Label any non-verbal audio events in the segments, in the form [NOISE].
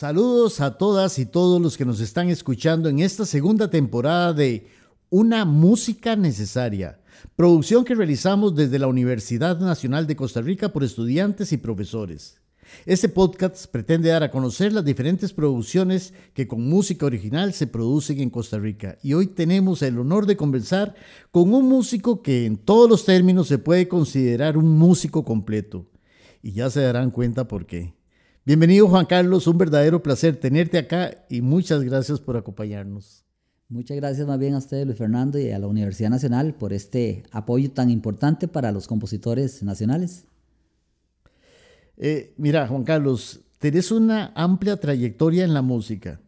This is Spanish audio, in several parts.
Saludos a todas y todos los que nos están escuchando en esta segunda temporada de Una Música Necesaria, producción que realizamos desde la Universidad Nacional de Costa Rica por estudiantes y profesores. Este podcast pretende dar a conocer las diferentes producciones que con música original se producen en Costa Rica y hoy tenemos el honor de conversar con un músico que en todos los términos se puede considerar un músico completo. Y ya se darán cuenta por qué. Bienvenido Juan Carlos, un verdadero placer tenerte acá y muchas gracias por acompañarnos. Muchas gracias más bien a usted, Luis Fernando, y a la Universidad Nacional por este apoyo tan importante para los compositores nacionales. Eh, mira, Juan Carlos, tenés una amplia trayectoria en la música.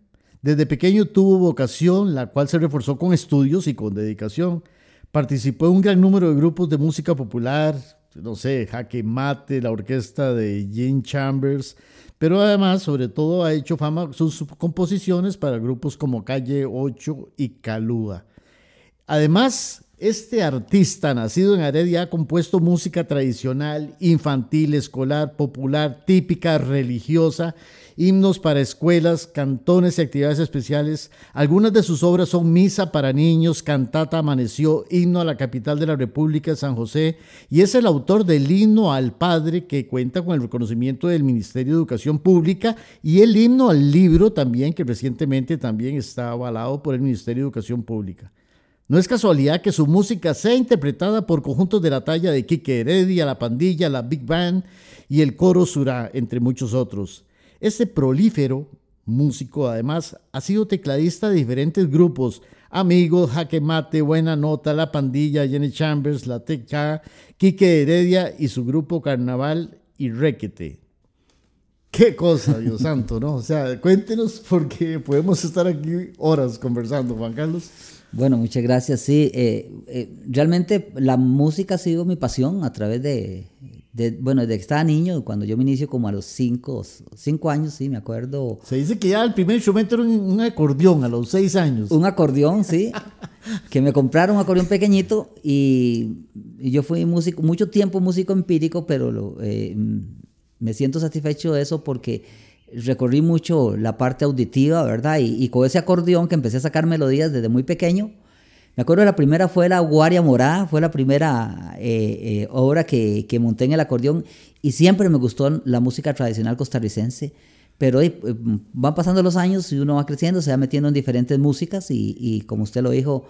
Desde pequeño tuvo vocación, la cual se reforzó con estudios y con dedicación. Participó en un gran número de grupos de música popular, no sé, Jaque Mate, la orquesta de Gene Chambers, pero además, sobre todo, ha hecho fama sus composiciones para grupos como Calle 8 y Calúa. Además, este artista, nacido en Heredia, ha compuesto música tradicional, infantil, escolar, popular, típica, religiosa himnos para escuelas, cantones y actividades especiales. Algunas de sus obras son Misa para Niños, Cantata Amaneció, Himno a la Capital de la República, San José, y es el autor del Himno al Padre que cuenta con el reconocimiento del Ministerio de Educación Pública y el Himno al Libro también, que recientemente también está avalado por el Ministerio de Educación Pública. No es casualidad que su música sea interpretada por conjuntos de la talla de Quique Heredia, La Pandilla, La Big Band y el Coro Surá, entre muchos otros. Este prolífero músico, además, ha sido tecladista de diferentes grupos, Amigos, Jaque Mate, Buena Nota, La Pandilla, Jenny Chambers, La Teca, Quique Heredia y su grupo Carnaval y Requete. Qué cosa, Dios santo, ¿no? O sea, cuéntenos porque podemos estar aquí horas conversando, Juan Carlos. Bueno, muchas gracias. Sí, eh, eh, realmente la música ha sido mi pasión a través de, bueno, desde que estaba niño, cuando yo me inicio como a los 5 cinco, años, sí, me acuerdo. Se dice que ya el primer instrumento era un, acordeón a los 6 años. Un acordeón, sí. que me compraron un acordeón pequeñito y, yo fui músico, mucho tiempo músico empírico, pero lo, eh, me siento satisfecho de eso porque recorrí mucho la parte auditiva, ¿verdad? Y, con ese acordeón que empecé a sacar melodías desde muy pequeño, me acuerdo la primera fue La Guaria Morada, fue la primera eh, eh, obra que, que, monté en el acordeón y siempre me gustó la música tradicional costarricense. Pero eh, van pasando los años y uno va creciendo, se va metiendo en diferentes músicas y, como usted lo dijo,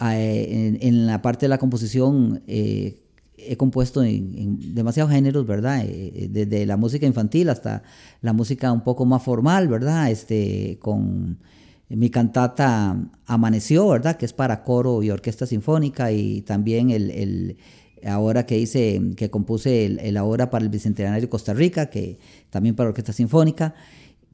en, en, la parte de la composición he compuesto en, demasiados géneros, ¿verdad? desde la música infantil hasta la música un poco más formal, ¿verdad? Este, con mi cantata Amaneció, ¿verdad? Que es para coro y orquesta sinfónica y también el, ahora que hice, que compuse el, ahora para el Bicentenario de Costa Rica, que también para orquesta sinfónica.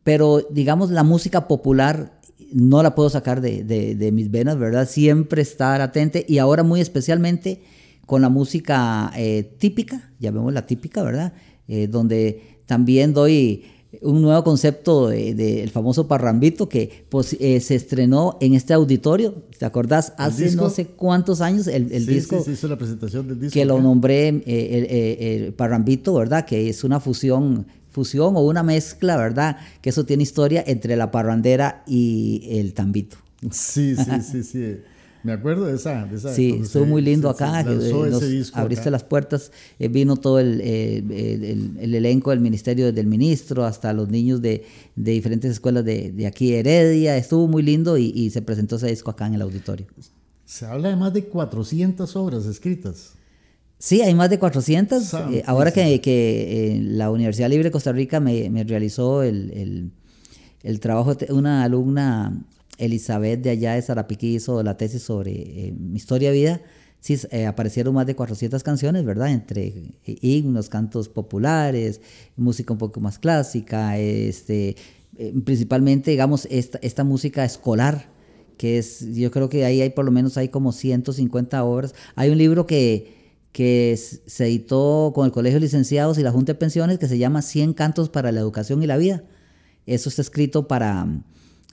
Pero digamos, la música popular no la puedo sacar de, mis venas, ¿verdad? Siempre estar atente y ahora muy especialmente con la música eh, típica, llamémosla típica, ¿verdad? Eh, donde también doy un nuevo concepto del famoso parrambito que pues, eh, se estrenó en este auditorio. ¿Te acordás? Hace no sé cuántos años el, disco. Sí, se hizo la presentación del disco. Que lo nombré eh, eh, el, parrambito, ¿verdad? Que es una fusión, fusión o una mezcla, ¿verdad? Que eso tiene historia entre la parrandera y el tambito. Sí, sí, [LAUGHS] sí, sí. Me acuerdo de esa. sí, estuvo muy lindo acá. abriste las puertas, eh, vino todo el, el, elenco del ministerio del ministro, hasta los niños de, de diferentes escuelas de, de, aquí, Heredia. Estuvo muy lindo y, y, se presentó ese disco acá en el auditorio. Se habla de más de 400 obras escritas. Sí, hay más de 400. Eh, ahora que, que eh, la Universidad Libre de Costa Rica me, me realizó el, el trabajo, una alumna Elizabeth de allá de Sarapiquí hizo la tesis sobre eh, mi historia de vida, sí, eh, aparecieron más de 400 canciones, ¿verdad? Entre eh, himnos, cantos populares, música un poco más clásica, este, principalmente, digamos, esta, esta música escolar, que es, yo creo que ahí hay por lo menos hay como 150 obras. Hay un libro que, que se editó con el Colegio de Licenciados y la Junta de Pensiones que se llama 100 cantos para la educación y la vida. Eso está escrito para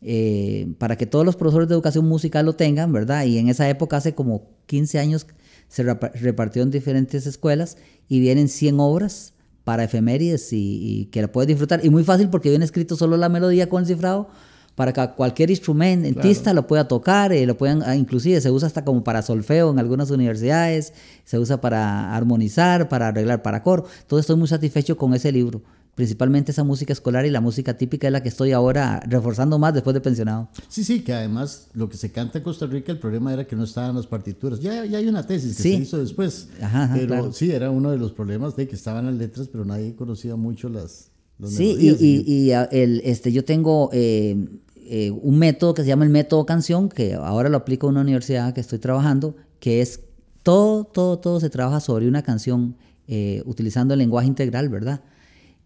eh, para que todos los profesores de educación musical lo tengan, ¿verdad? Y en esa época, hace como 15 años, se repartió en diferentes escuelas y vienen 100 obras para efemérides y, que la puedes disfrutar. Y muy fácil porque viene escrito solo la melodía con el cifrado para que cualquier instrumentista lo pueda tocar, y eh, lo puedan, ah, inclusive se usa hasta como para solfeo en algunas universidades, se usa para armonizar, para arreglar para coro. Todo estoy muy satisfecho con ese libro principalmente esa música escolar y la música típica es la que estoy ahora reforzando más después de pensionado. Sí, sí, que además lo que se canta en Costa Rica, el problema era que no estaban las partituras. Ya, ya hay una tesis que se hizo después, ajá, pero sí, era uno de los problemas de que estaban las letras, pero nadie conocía mucho las, las Sí, y, y, el, este, yo tengo eh, eh, un método que se llama el método canción, que ahora lo aplico en una universidad que estoy trabajando, que es todo, todo, todo se trabaja sobre una canción eh, utilizando el lenguaje integral, ¿verdad?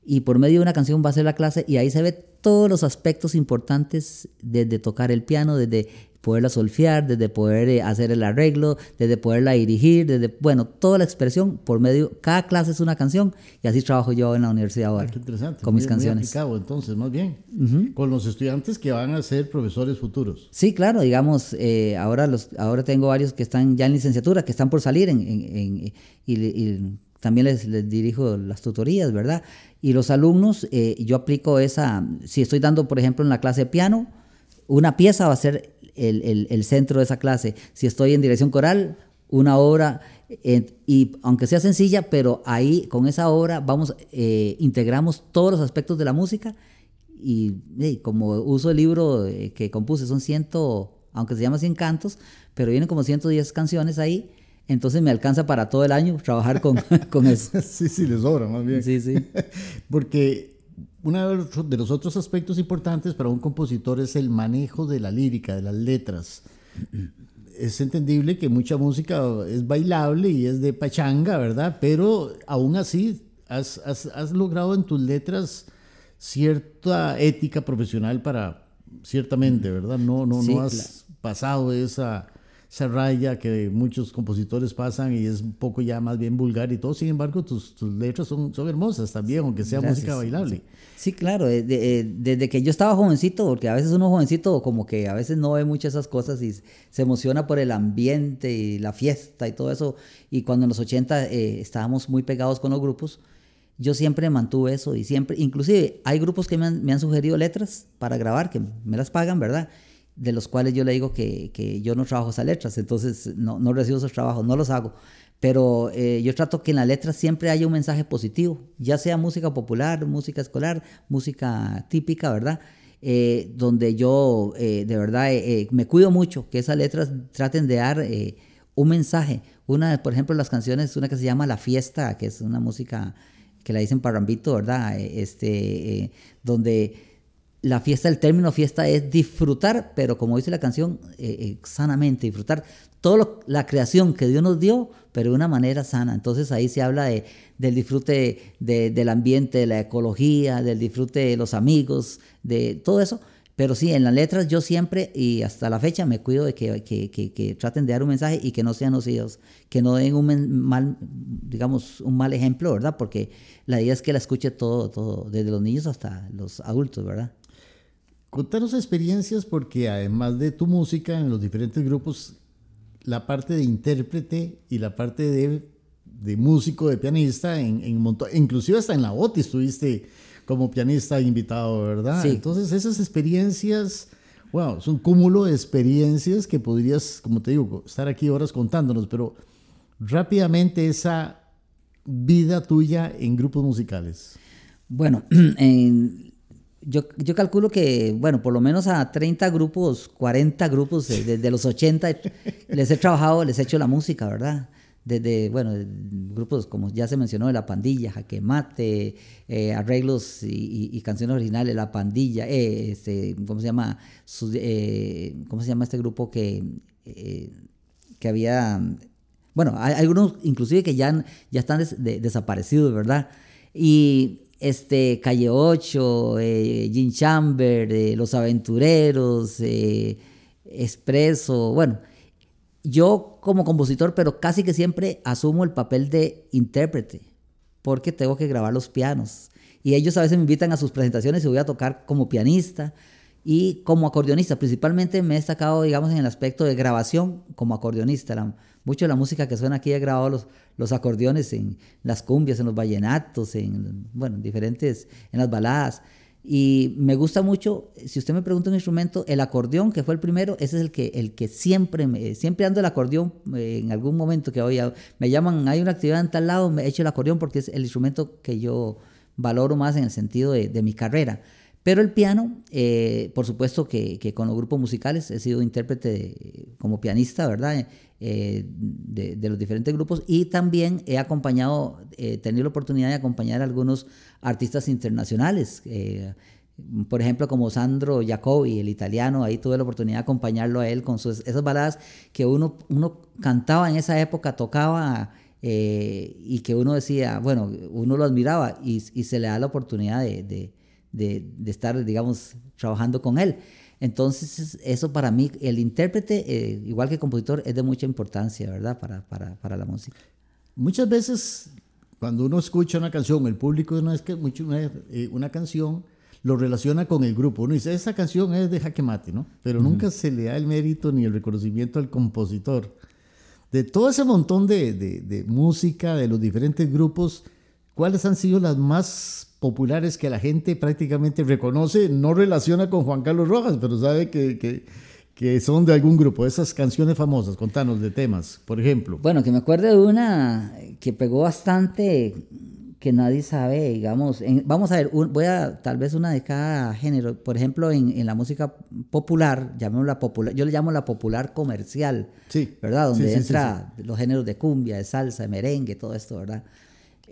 Y por medio de una canción va a ser la clase y ahí se ve todos los aspectos importantes desde tocar el piano, desde poderla solfear, desde poder eh, hacer el arreglo, desde poderla dirigir, desde, bueno, toda la expresión por medio, cada clase es una canción y así trabajo yo en la universidad ahora. Ah, qué interesante. Con mis canciones. Muy entonces, más bien, con los estudiantes que van a ser profesores futuros. Sí, claro, digamos, eh, ahora, los, ahora tengo varios que están ya en licenciatura, que están por salir en, en, y también les, dirijo las tutorías, ¿verdad? Y los alumnos, eh, yo aplico esa, si estoy dando, por ejemplo, en la clase de piano, una pieza va a ser el, centro de esa clase. Si estoy en dirección coral, una obra, eh, y aunque sea sencilla, pero ahí con esa obra vamos, eh, integramos todos los aspectos de la música y como uso el libro que compuse, son ciento, aunque se llama 100 cantos, pero vienen como 110 canciones ahí entonces me alcanza para todo el año trabajar con, [LAUGHS] con eso. [LAUGHS] Sí, sí, le sobra más bien. Sí, sí. [LAUGHS] Porque uno de los otros aspectos importantes para un compositor es el manejo de la lírica, de las letras. Es entendible que mucha música es bailable y es de pachanga, ¿verdad? Pero aún así has, has, has logrado en tus letras cierta ética profesional para, ciertamente, ¿verdad? No, no, no has pasado esa esa raya que muchos compositores pasan y es un poco ya más bien vulgar y todo. Sin embargo, tus, tus letras son, son hermosas también, aunque sea música bailable. Sí, claro. Eh, eh, desde que yo estaba jovencito, porque a veces uno jovencito como que a veces no ve muchas esas cosas y se emociona por el ambiente y la fiesta y todo eso. Y cuando en los 80 eh, estábamos muy pegados con los grupos, yo siempre mantuve eso y siempre, inclusive hay grupos que me han, me han sugerido letras para grabar, que me las pagan, ¿verdad? De los cuales yo le digo que, que yo no trabajo esas letras, entonces no, no, recibo esos trabajos, no los hago. Pero eh, yo trato que en la letra siempre haya un mensaje positivo, ya sea música popular, música escolar, música típica, ¿verdad? Eh, donde yo eh, de verdad me cuido mucho que esas letras traten de dar un mensaje. Una, por ejemplo, las canciones, una que se llama La Fiesta, que es una música que la dicen parrambito, ¿verdad? Este, donde la fiesta, el término fiesta es disfrutar, pero como dice la canción, eh, eh, sanamente, disfrutar toda la creación que Dios nos dio, pero de una manera sana. Entonces ahí se habla de, del disfrute del ambiente, de la ecología, del disfrute de los amigos, de todo eso. Pero sí, en las letras yo siempre y hasta la fecha me cuido de que, que, que, traten de dar un mensaje y que no sean nocivos, que no den un mal, digamos, un mal ejemplo, ¿verdad? Porque la idea es que la escuche todo, todo, desde los niños hasta los adultos, ¿verdad? Contanos experiencias porque además de tu música en los diferentes grupos, la parte de intérprete y la parte de, de músico, de pianista, en, en inclusive hasta en la OTI estuviste como pianista invitado, ¿verdad? Sí. Entonces esas experiencias, wow, es un cúmulo de experiencias que podrías, como te digo, estar aquí horas contándonos, pero rápidamente esa vida tuya en grupos musicales. Bueno, [CLEARS THROAT] en yo, yo, calculo que, bueno, por lo menos a 30 grupos, 40 grupos desde los 80 les he trabajado, les he hecho la música, ¿verdad? Desde, bueno, grupos como ya se mencionó, de La Pandilla, Jaque Mate, eh, arreglos y, canciones originales, La Pandilla, eh, este, ¿cómo se llama? Eh, ¿Cómo se llama este grupo que, que había? Bueno, hay algunos inclusive que ya, ya están desaparecidos, ¿verdad? Y este, Calle 8, eh, Chamber, eh, Los Aventureros, eh, Expreso, bueno, yo como compositor, pero casi que siempre asumo el papel de intérprete, porque tengo que grabar los pianos. Y ellos a veces me invitan a sus presentaciones y voy a tocar como pianista. y como acordeonista, principalmente me he destacado, digamos, en el aspecto de grabación como acordeonista. Mucho de la música que suena aquí he grabado los, los acordeones en las cumbias, en los vallenatos, en, bueno, diferentes, en las baladas. Y me gusta mucho, si usted me pregunta un instrumento, el acordeón, que fue el primero, ese es el que, el que siempre, me, siempre ando el acordeón eh, en algún momento que hoy me llaman, hay una actividad en tal lado, me echo el acordeón porque es el instrumento que yo valoro más en el sentido de, de mi carrera. Pero el piano, eh, por supuesto que, con los grupos musicales he sido intérprete como pianista, ¿verdad? Eh, de, de, los diferentes grupos y también he acompañado, he tenido la oportunidad de acompañar a algunos artistas internacionales. Eh, por ejemplo, como Sandro Jacobi, el italiano, ahí tuve la oportunidad de acompañarlo a él con sus, esas baladas que uno, uno cantaba en esa época, tocaba y que uno decía, bueno, uno lo admiraba y, y se le da la oportunidad de de, de, estar, digamos, trabajando con él. Entonces, eso para mí, el intérprete, eh, igual que el compositor, es de mucha importancia, ¿verdad? Para, para, para, la música. Muchas veces, cuando uno escucha una canción, el público no es que mucho, una, eh, una canción lo relaciona con el grupo. Uno dice, esa canción es de Jaque Mate, ¿no? Pero uh -huh. nunca se le da el mérito ni el reconocimiento al compositor. De todo ese montón de, de, de música, de los diferentes grupos, ¿cuáles han sido las más populares que la gente prácticamente reconoce, no relaciona con Juan Carlos Rojas, pero sabe que, que, que, son de algún grupo. Esas canciones famosas, contanos de temas, por ejemplo. Bueno, que me acuerdo de una que pegó bastante, que nadie sabe, digamos. En, vamos a ver, un, voy a tal vez una de cada género. Por ejemplo, en, en la música popular, llamémosla popular, yo le llamo la popular comercial, sí, ¿verdad? Donde sí, sí, entra sí, los géneros de cumbia, de salsa, de merengue, todo esto, ¿verdad?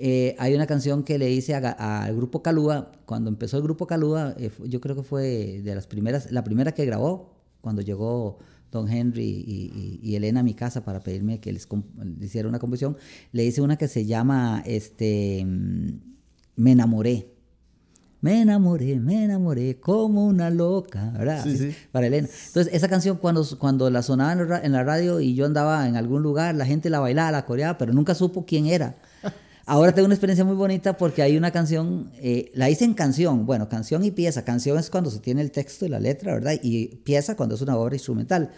Eh, hay una canción que le hice al grupo Calúa, cuando empezó el grupo Calúa, eh, yo creo que fue de las primeras, la primera que grabó, cuando llegó Don Henry y, y, y Elena a mi casa para pedirme que les, les, hiciera una composición, le hice una que se llama este, Me enamoré. Me enamoré, me enamoré como una loca, ¿verdad? Sí, sí. Para Elena. Entonces, esa canción cuando, cuando la sonaba en la radio y yo andaba en algún lugar, la gente la bailaba, la coreaba, pero nunca supo quién era. Ahora tengo una experiencia muy bonita porque hay una canción, eh, la hice en canción, bueno, canción y pieza. Canción es cuando se tiene el texto y la letra, ¿verdad? Y pieza cuando es una obra instrumental.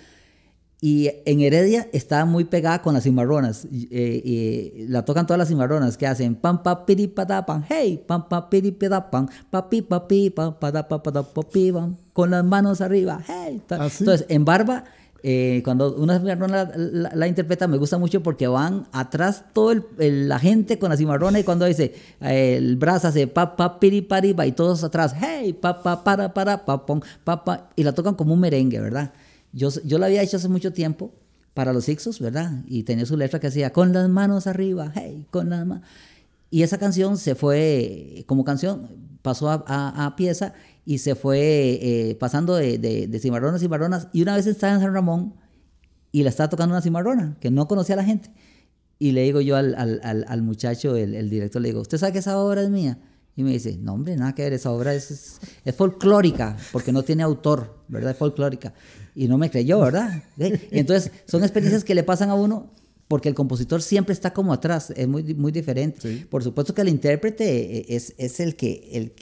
Y en Heredia está muy pegada con las cimarronas. Eh, y la tocan todas las cimarronas que hacen pam pa piri pa hey, pam pa piri pa pam, papi papi pam pa da pa pa da con las manos arriba, hey. ¿Ah? Entonces, en barba eh, cuando una cimarrona la, la, la, interpreta me gusta mucho porque van atrás todo el, el, la gente con la cimarrona y cuando dice eh, el brazo hace pa pa piri pari y todos atrás hey pa pa para para pa pon pa pa y la tocan como un merengue verdad yo, yo la había hecho hace mucho tiempo para los Ixos verdad y tenía su letra que decía con las manos arriba hey con las manos y esa canción se fue como canción pasó a, a, a pieza y se fue eh, pasando de, de, de, cimarronas a cimarronas. Y una vez estaba en San Ramón y la estaba tocando una cimarrona que no conocía a la gente. Y le digo yo al, al, al, al muchacho, el, el, director, le digo, ¿usted sabe que esa obra es mía? Y me dice, no, hombre, nada que ver, esa obra es, es, es folclórica, porque no tiene autor, ¿verdad? Es folclórica. Y no me creyó, ¿verdad? Y entonces, son experiencias que le pasan a uno porque el compositor siempre está como atrás, es muy, muy diferente. Sí. Por supuesto que el intérprete eh, es, es el, que, el,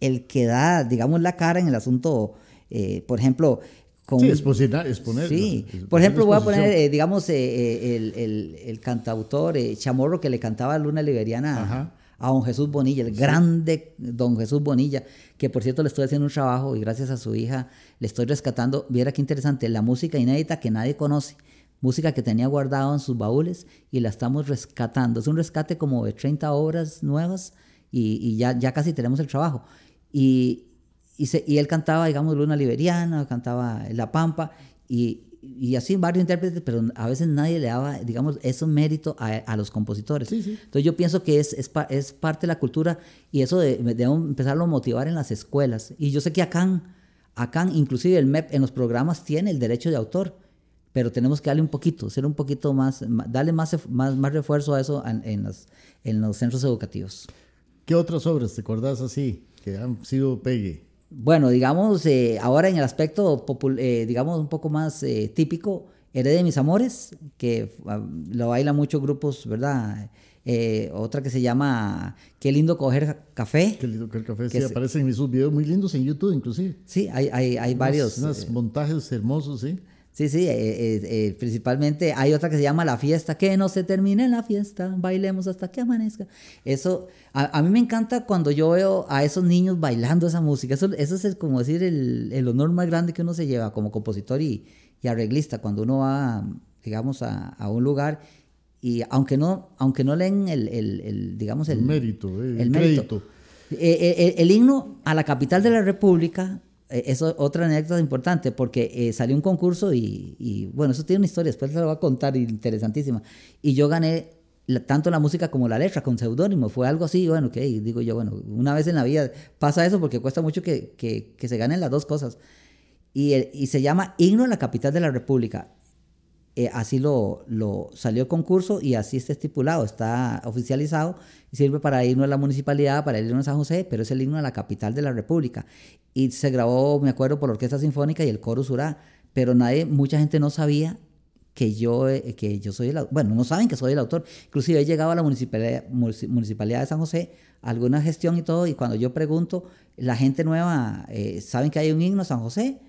el que da, digamos, la cara en el asunto, eh, por ejemplo, con... Sí, exponer. exponer sí, por ejemplo, voy a poner, eh, digamos, eh, el, el, el, cantautor eh, Chamorro que le cantaba a Luna Liberiana Ajá. a don Jesús Bonilla, el sí. grande don Jesús Bonilla, que por cierto le estoy haciendo un trabajo y gracias a su hija le estoy rescatando, viera qué interesante, la música inédita que nadie conoce música que tenía guardado en sus baúles y la estamos rescatando. Es un rescate como de 30 obras nuevas y, y ya, ya casi tenemos el trabajo. Y, y, se, y, él cantaba, digamos, Luna Liberiana, cantaba La Pampa, y, y, así varios intérpretes, pero a veces nadie le daba, digamos, eso mérito a, a los compositores. Sí, sí. Entonces yo pienso que es, es, es, parte de la cultura y eso de, debemos empezarlo a motivar en las escuelas. Y yo sé que acá, acá inclusive el MEP en los programas tiene el derecho de autor, pero tenemos que darle un poquito, ser un poquito más, darle más, más, más refuerzo a eso en, en, los, en los centros educativos. ¿Qué otras obras te acordás así? Que han sido pegue? Bueno, digamos, eh, ahora en el aspecto, eh, digamos, un poco más eh, típico, Heredé de mis amores, que uh, lo bailan muchos grupos, ¿verdad? eh, otra que se llama Qué lindo coger café. Qué lindo coger café, sí, aparecen en esos videos muy lindos en YouTube inclusive. Sí, hay, hay, hay varios. Unos eh, montajes hermosos, sí. Sí, sí, eh, principalmente hay otra que se llama La Fiesta, que no se termine la fiesta, bailemos hasta que amanezca. Eso, a, mí me encanta cuando yo veo a esos niños bailando esa música, eso, eso es como decir el, el, honor más grande que uno se lleva como compositor y, y arreglista, cuando uno va, digamos, a, a un lugar y aunque no, aunque no leen el, el, digamos, el, mérito, eh, el, mérito. Eh, eh, el, himno a la capital de la República es otra anécdota importante porque salió un concurso y, bueno, eso tiene una historia, después se lo voy a contar, interesantísima. Y yo gané tanto la música como la letra con seudónimo, fue algo así, bueno, que digo yo, bueno, una vez en la vida pasa eso porque cuesta mucho que, que, que se ganen las dos cosas. Y, y, se llama Himno a la capital de la República. Eh, así lo, salió el concurso y así está estipulado, está oficializado y sirve para irnos a la municipalidad, para irnos a San José, pero es el himno a la capital de la República. Y se grabó, me acuerdo, por la Orquesta Sinfónica y el Coro Surá, pero nadie, mucha gente no sabía que yo, eh, que yo soy el autor. Bueno, no saben que soy el autor. Inclusive he llegado a la municipalidad, municipalidad de San José, alguna gestión y todo, y cuando yo pregunto, la gente nueva, eh, ¿saben que hay un himno San José?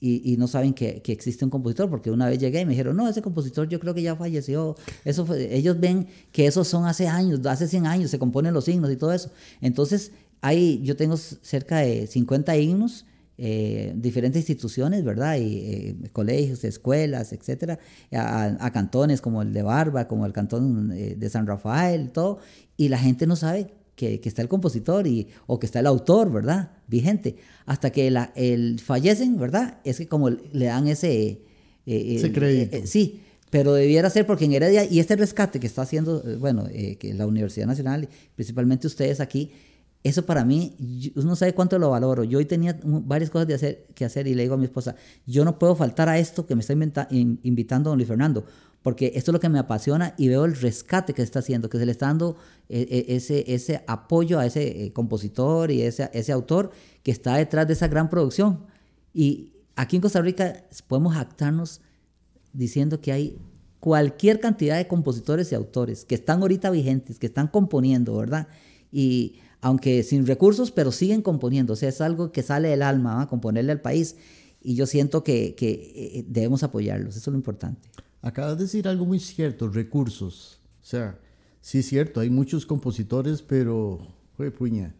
Y, no saben que, existe un compositor, porque una vez llegué y me dijeron, no, ese compositor yo creo que ya falleció. Eso ellos ven que esos son hace años, hace 100 años, se componen los himnos y todo eso. Entonces, hay, yo tengo cerca de 50 himnos, eh, diferentes instituciones, ¿verdad? Y, eh, colegios, escuelas, etcétera, a, cantones como el de Barba, como el cantón eh, de San Rafael, todo, y la gente no sabe que, está el compositor y, o que está el autor, ¿verdad? Vigente. Hasta que la, el fallecen, ¿verdad? Es que como le dan ese... Eh, ese crédito. Eh, sí, pero debiera ser porque en Heredia, y este rescate que está haciendo, eh, bueno, que la Universidad Nacional, principalmente ustedes aquí, eso para mí, uno sabe cuánto lo valoro. Yo hoy tenía varias cosas de hacer, que hacer y le digo a mi esposa, yo no puedo faltar a esto que me está invitando don Luis Fernando porque esto es lo que me apasiona y veo el rescate que se está haciendo, que se le está dando eh, eh, ese, apoyo a ese eh, compositor y ese, autor que está detrás de esa gran producción. Y aquí en Costa Rica podemos jactarnos diciendo que hay cualquier cantidad de compositores y autores que están ahorita vigentes, que están componiendo, ¿verdad? Y aunque sin recursos, pero siguen componiendo, o sea, es algo que sale del alma, componerle al país. Y yo siento que debemos apoyarlos, eso es lo importante. Acabas de decir algo muy cierto, recursos. O sea, sí es cierto, hay muchos compositores, pero, puña,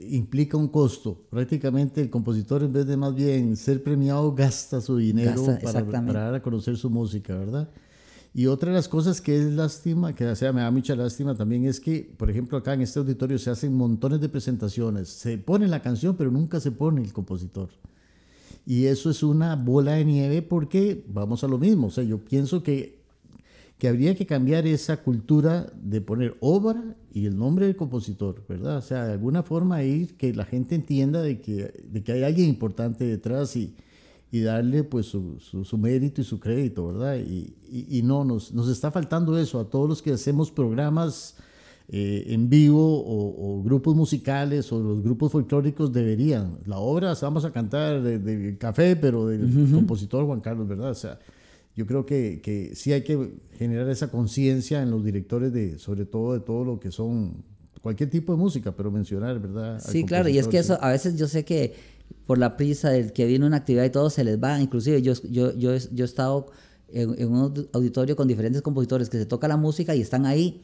implica un costo. Prácticamente el compositor en vez de más bien ser premiado gasta su dinero para, dar a conocer su música, ¿verdad? Y otra de las cosas que es lástima, que o sea, me da mucha lástima también, es que, por ejemplo, acá en este auditorio se hacen montones de presentaciones. Se pone la canción, pero nunca se pone el compositor. Y eso es una bola de nieve porque vamos a lo mismo. O sea, yo pienso que, que habría que cambiar esa cultura de poner obra y el nombre del compositor, ¿verdad? O sea, de alguna forma ir que la gente entienda de que, de que hay alguien importante detrás y, y darle pues su, su, mérito y su crédito, ¿verdad? Y, y, y, no, nos, nos está faltando eso a todos los que hacemos programas eh, en vivo o, grupos musicales o los grupos folclóricos deberían. La obra vamos a cantar de, café, pero del compositor Juan Carlos, ¿verdad? O sea, yo creo que, que sí hay que generar esa conciencia en los directores de, sobre todo de todo lo que son cualquier tipo de música, pero mencionar, ¿verdad? sí, claro, y es que eso a veces yo sé que por la prisa del que viene una actividad y todo se les va, inclusive yo, yo, yo, yo he estado en, en un auditorio con diferentes compositores que se toca la música y están ahí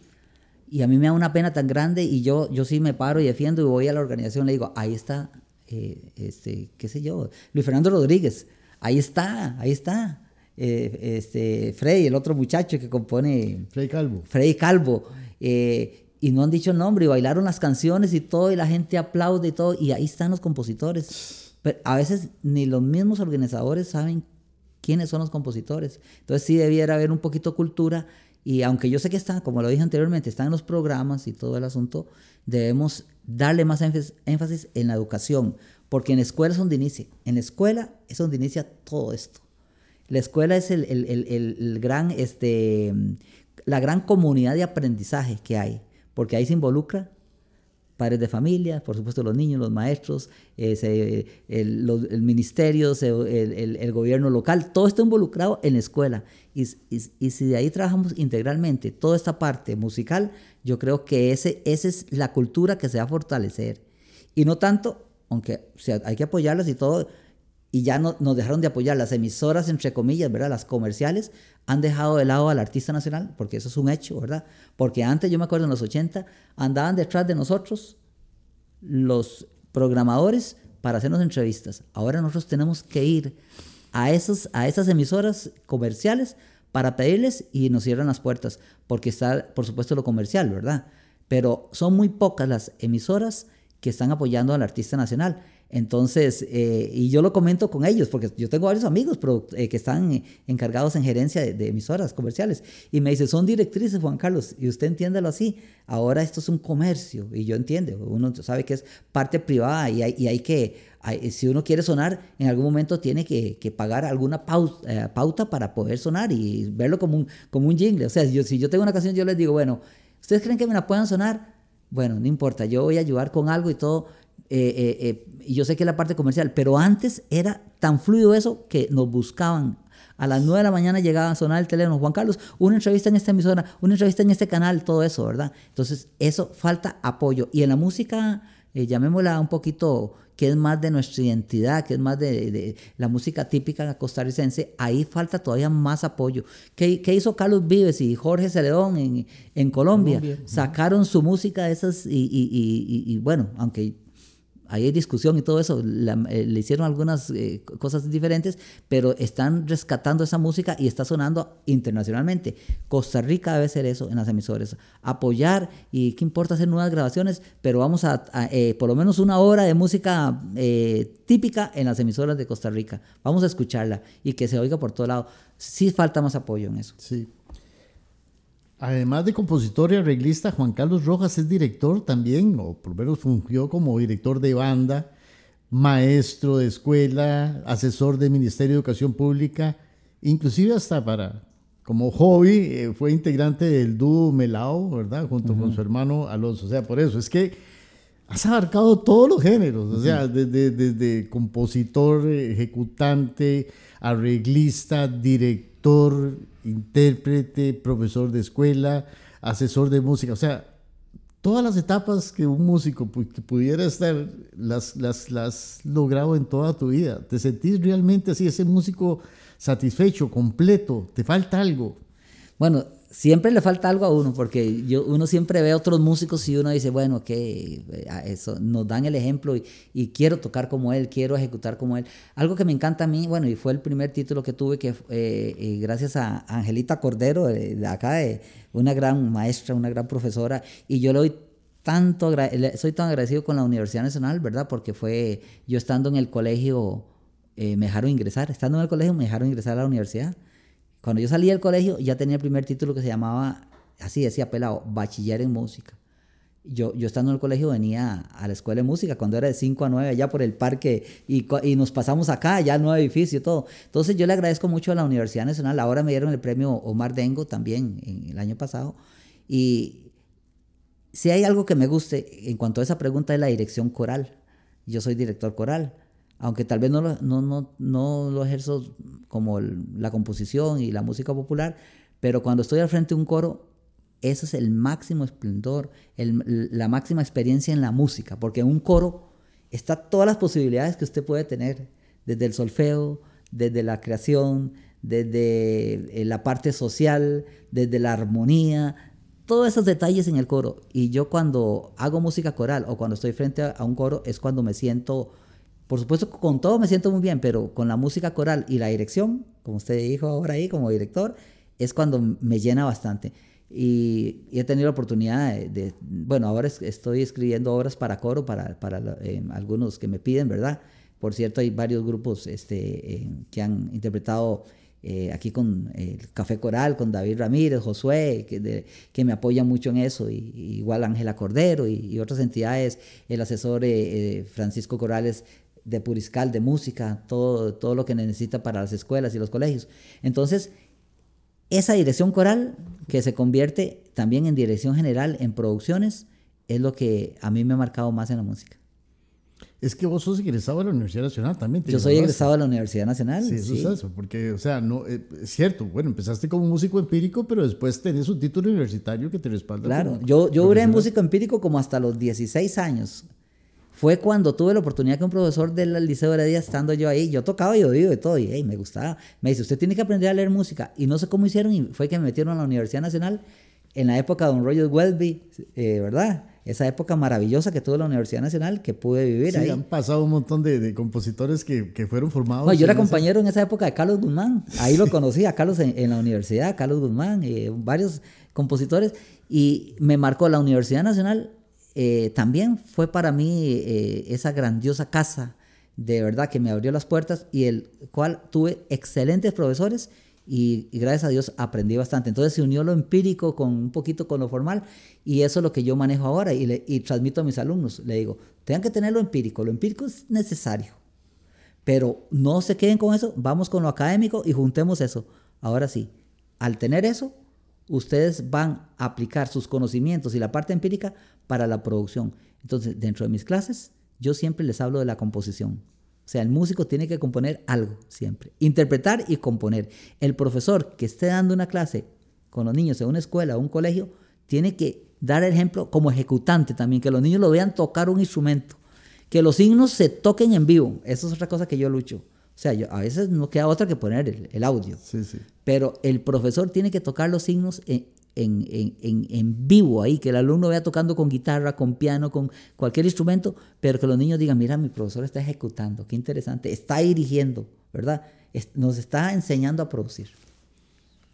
y a mí me da una pena tan grande y yo, yo sí me paro y defiendo y voy a la organización le digo, ahí está, eh, este, qué sé yo, Luis Fernando Rodríguez, ahí está, ahí está. Eh, este, Frey, el otro muchacho que compone... Frey Calvo. Frey Calvo. Eh, y no han dicho nombre y bailaron las canciones y todo y la gente aplaude y todo y ahí están los compositores. Pero a veces ni los mismos organizadores saben quiénes son los compositores. Entonces sí debiera haber un poquito cultura y aunque yo sé que está, como lo dije anteriormente, está en los programas y todo el asunto, debemos darle más énfasis en la educación, porque en la escuela es donde inicia. En la escuela es donde inicia todo esto. La escuela es el, el, el, el gran, este, la gran comunidad de aprendizaje que hay, porque ahí se involucra padres de familia, por supuesto los niños, los maestros, el, ministerio, el, gobierno local, todo está involucrado en la escuela. Y, si de ahí trabajamos integralmente toda esta parte musical, yo creo que ese, esa es la cultura que se va a fortalecer. Y no tanto, aunque hay que apoyarlas y todo, y ya no, nos dejaron de apoyar las emisoras, entre comillas, ¿verdad? Las comerciales han dejado de lado al artista nacional, porque eso es un hecho, ¿verdad? Porque antes, yo me acuerdo en los 80, andaban detrás de nosotros los programadores para hacernos entrevistas. Ahora nosotros tenemos que ir a, esos, a esas emisoras comerciales para pedirles y nos cierran las puertas, porque está, por supuesto, lo comercial, ¿verdad? Pero son muy pocas las emisoras que están apoyando al artista nacional. Entonces, eh, y yo lo comento con ellos, porque yo tengo varios amigos eh, que están encargados en gerencia de, emisoras comerciales, y me dicen, son directrices, Juan Carlos, y usted entiéndalo así, ahora esto es un comercio, y yo entiendo, uno sabe que es parte privada y hay, que, si uno quiere sonar, en algún momento tiene que, pagar alguna pauta, eh, pauta, para poder sonar y verlo como un, como un jingle. O sea, yo, si yo tengo una canción, yo les digo, bueno, ¿ustedes creen que me la puedan sonar? Bueno, no importa, yo voy a ayudar con algo y todo eh, eh, eh, yo sé que es la parte comercial, pero antes era tan fluido eso que nos buscaban. A las 9 de la mañana llegaban a sonar el teléfono, Juan Carlos, una entrevista en esta emisora, una entrevista en este canal, todo eso, ¿verdad? Entonces, eso falta apoyo. Y en la música, llamémosla un poquito, que es más de nuestra identidad, que es más de, la música típica costarricense, ahí falta todavía más apoyo. ¿Qué, qué hizo Carlos Vives y Jorge Celedón en, en Colombia? Sacaron su música de esas y, y, y bueno, aunque ahí hay discusión y todo eso, eh, le hicieron algunas eh, cosas diferentes, pero están rescatando esa música y está sonando internacionalmente. Costa Rica debe ser eso en las emisoras, apoyar y qué importa hacer nuevas grabaciones, pero vamos a, eh, por lo menos una hora de música típica en las emisoras de Costa Rica, vamos a escucharla y que se oiga por todo lado. Sí falta más apoyo en eso. Sí. Además de compositor y arreglista, Juan Carlos Rojas es director también, o por lo menos fungió como director de banda, maestro de escuela, asesor del Ministerio de Educación Pública, inclusive hasta para, como hobby, eh, fue integrante del dúo Melao, ¿verdad? Junto con su hermano Alonso. O sea, por eso, es que has abarcado todos los géneros, o sea, desde, desde compositor, ejecutante, arreglista, director, intérprete, profesor de escuela, asesor de música, o sea, todas las etapas que un músico pudiera estar, las, las, las logrado en toda tu vida. ¿Te sentís realmente así, ese músico satisfecho, completo? ¿Te falta algo? Bueno, siempre le falta algo a uno, porque yo, uno siempre ve a otros músicos y uno dice, bueno, eh, eso nos dan el ejemplo y, quiero tocar como él, quiero ejecutar como él. Algo que me encanta a mí, bueno, y fue el primer título que tuve, que eh, gracias a Angelita Cordero, de, acá, de una gran maestra, una gran profesora, y yo le doy tanto, soy tan agradecido con la Universidad Nacional, ¿verdad? Porque fue yo estando en el colegio, eh, me dejaron ingresar, estando en el colegio me dejaron ingresar a la universidad cuando yo salí del colegio ya tenía el primer título que se llamaba, así decía pelado, bachiller en música. Yo, yo estando en el colegio venía a la escuela de música cuando era de 5 a 9 allá por el parque y, y nos pasamos acá, ya el nuevo edificio y todo. Entonces yo le agradezco mucho a la Universidad Nacional. Ahora me dieron el premio Omar Dengo también en el año pasado. Y si hay algo que me guste en cuanto a esa pregunta es la dirección coral. Yo soy director coral aunque tal vez no lo, no, no, no lo ejerzo como la composición y la música popular, pero cuando estoy al frente de un coro, ese es el máximo esplendor, la máxima experiencia en la música, porque en un coro está todas las posibilidades que usted puede tener, desde el solfeo, desde la creación, desde eh, la parte social, desde la armonía, todos esos detalles en el coro. Y yo cuando hago música coral o cuando estoy frente a un coro es cuando me siento por supuesto, con todo me siento muy bien, pero con la música coral y la dirección, como usted dijo ahora ahí como director, es cuando me llena bastante. Y, he tenido la oportunidad de, bueno, ahora estoy escribiendo obras para coro, para, para eh, algunos que me piden, ¿verdad? Por cierto, hay varios grupos este, eh, que han interpretado eh, aquí con el Café Coral, con David Ramírez, Josué, que, que me apoyan mucho en eso, y, igual Ángela Cordero y, otras entidades, el asesor Francisco Corales de Puriscal, de música, todo, todo lo que necesita para las escuelas y los colegios. Entonces, esa dirección coral que se convierte también en dirección general en producciones, es lo que a mí me ha marcado más en la música. Es que vos sos egresado de la Universidad Nacional también. Yo soy egresado de la Universidad Nacional. Sí, eso es eso, porque, o sea, no, eh, es cierto, bueno, empezaste como músico empírico, pero después tenés un título universitario que te respalda. Claro, yo, yo duré en músico empírico como hasta los 16 años. Fue cuando tuve la oportunidad que un profesor del Liceo de Heredia, estando yo ahí, yo tocaba y oído de todo, y me gustaba. Me dice, usted tiene que aprender a leer música. Y no sé cómo hicieron, y fue que me metieron a la Universidad Nacional en la época de Don Roger Welby, eh, ¿verdad? esa época maravillosa que tuvo la Universidad Nacional, que pude vivir sí, ahí. han pasado un montón de, compositores que, que, fueron formados. yo era compañero en esa época de Carlos Guzmán, ahí lo conocí, a Carlos en, la universidad, Carlos Guzmán, y varios compositores, y me marcó la Universidad Nacional, eh, también fue para mí eh, esa grandiosa casa, de verdad, que me abrió las puertas y el cual tuve excelentes profesores y, gracias a Dios aprendí bastante. Entonces se unió lo empírico con un poquito con lo formal y eso es lo que yo manejo ahora y, le, y transmito a mis alumnos. Le digo, tengan que tener lo empírico, lo empírico es necesario, pero no se queden con eso, vamos con lo académico y juntemos eso. Ahora sí, al tener eso, ustedes van a aplicar sus conocimientos y la parte empírica para la producción. Entonces, dentro de mis clases, yo siempre les hablo de la composición. O sea, el músico tiene que componer algo siempre. Interpretar y componer. El profesor que esté dando una clase con los niños en una escuela o un colegio, tiene que dar ejemplo como ejecutante también, que los niños lo vean tocar un instrumento, que los signos se toquen en vivo. Eso es otra cosa que yo lucho. O sea, yo, a veces no queda otra que poner el, audio. Sí, sí. Pero el profesor tiene que tocar los signos en, en, vivo ahí, que el alumno vea tocando con guitarra, con piano, con cualquier instrumento, pero que los niños digan, mira, mi profesor está ejecutando, qué interesante, está dirigiendo, ¿verdad? nos está enseñando a producir.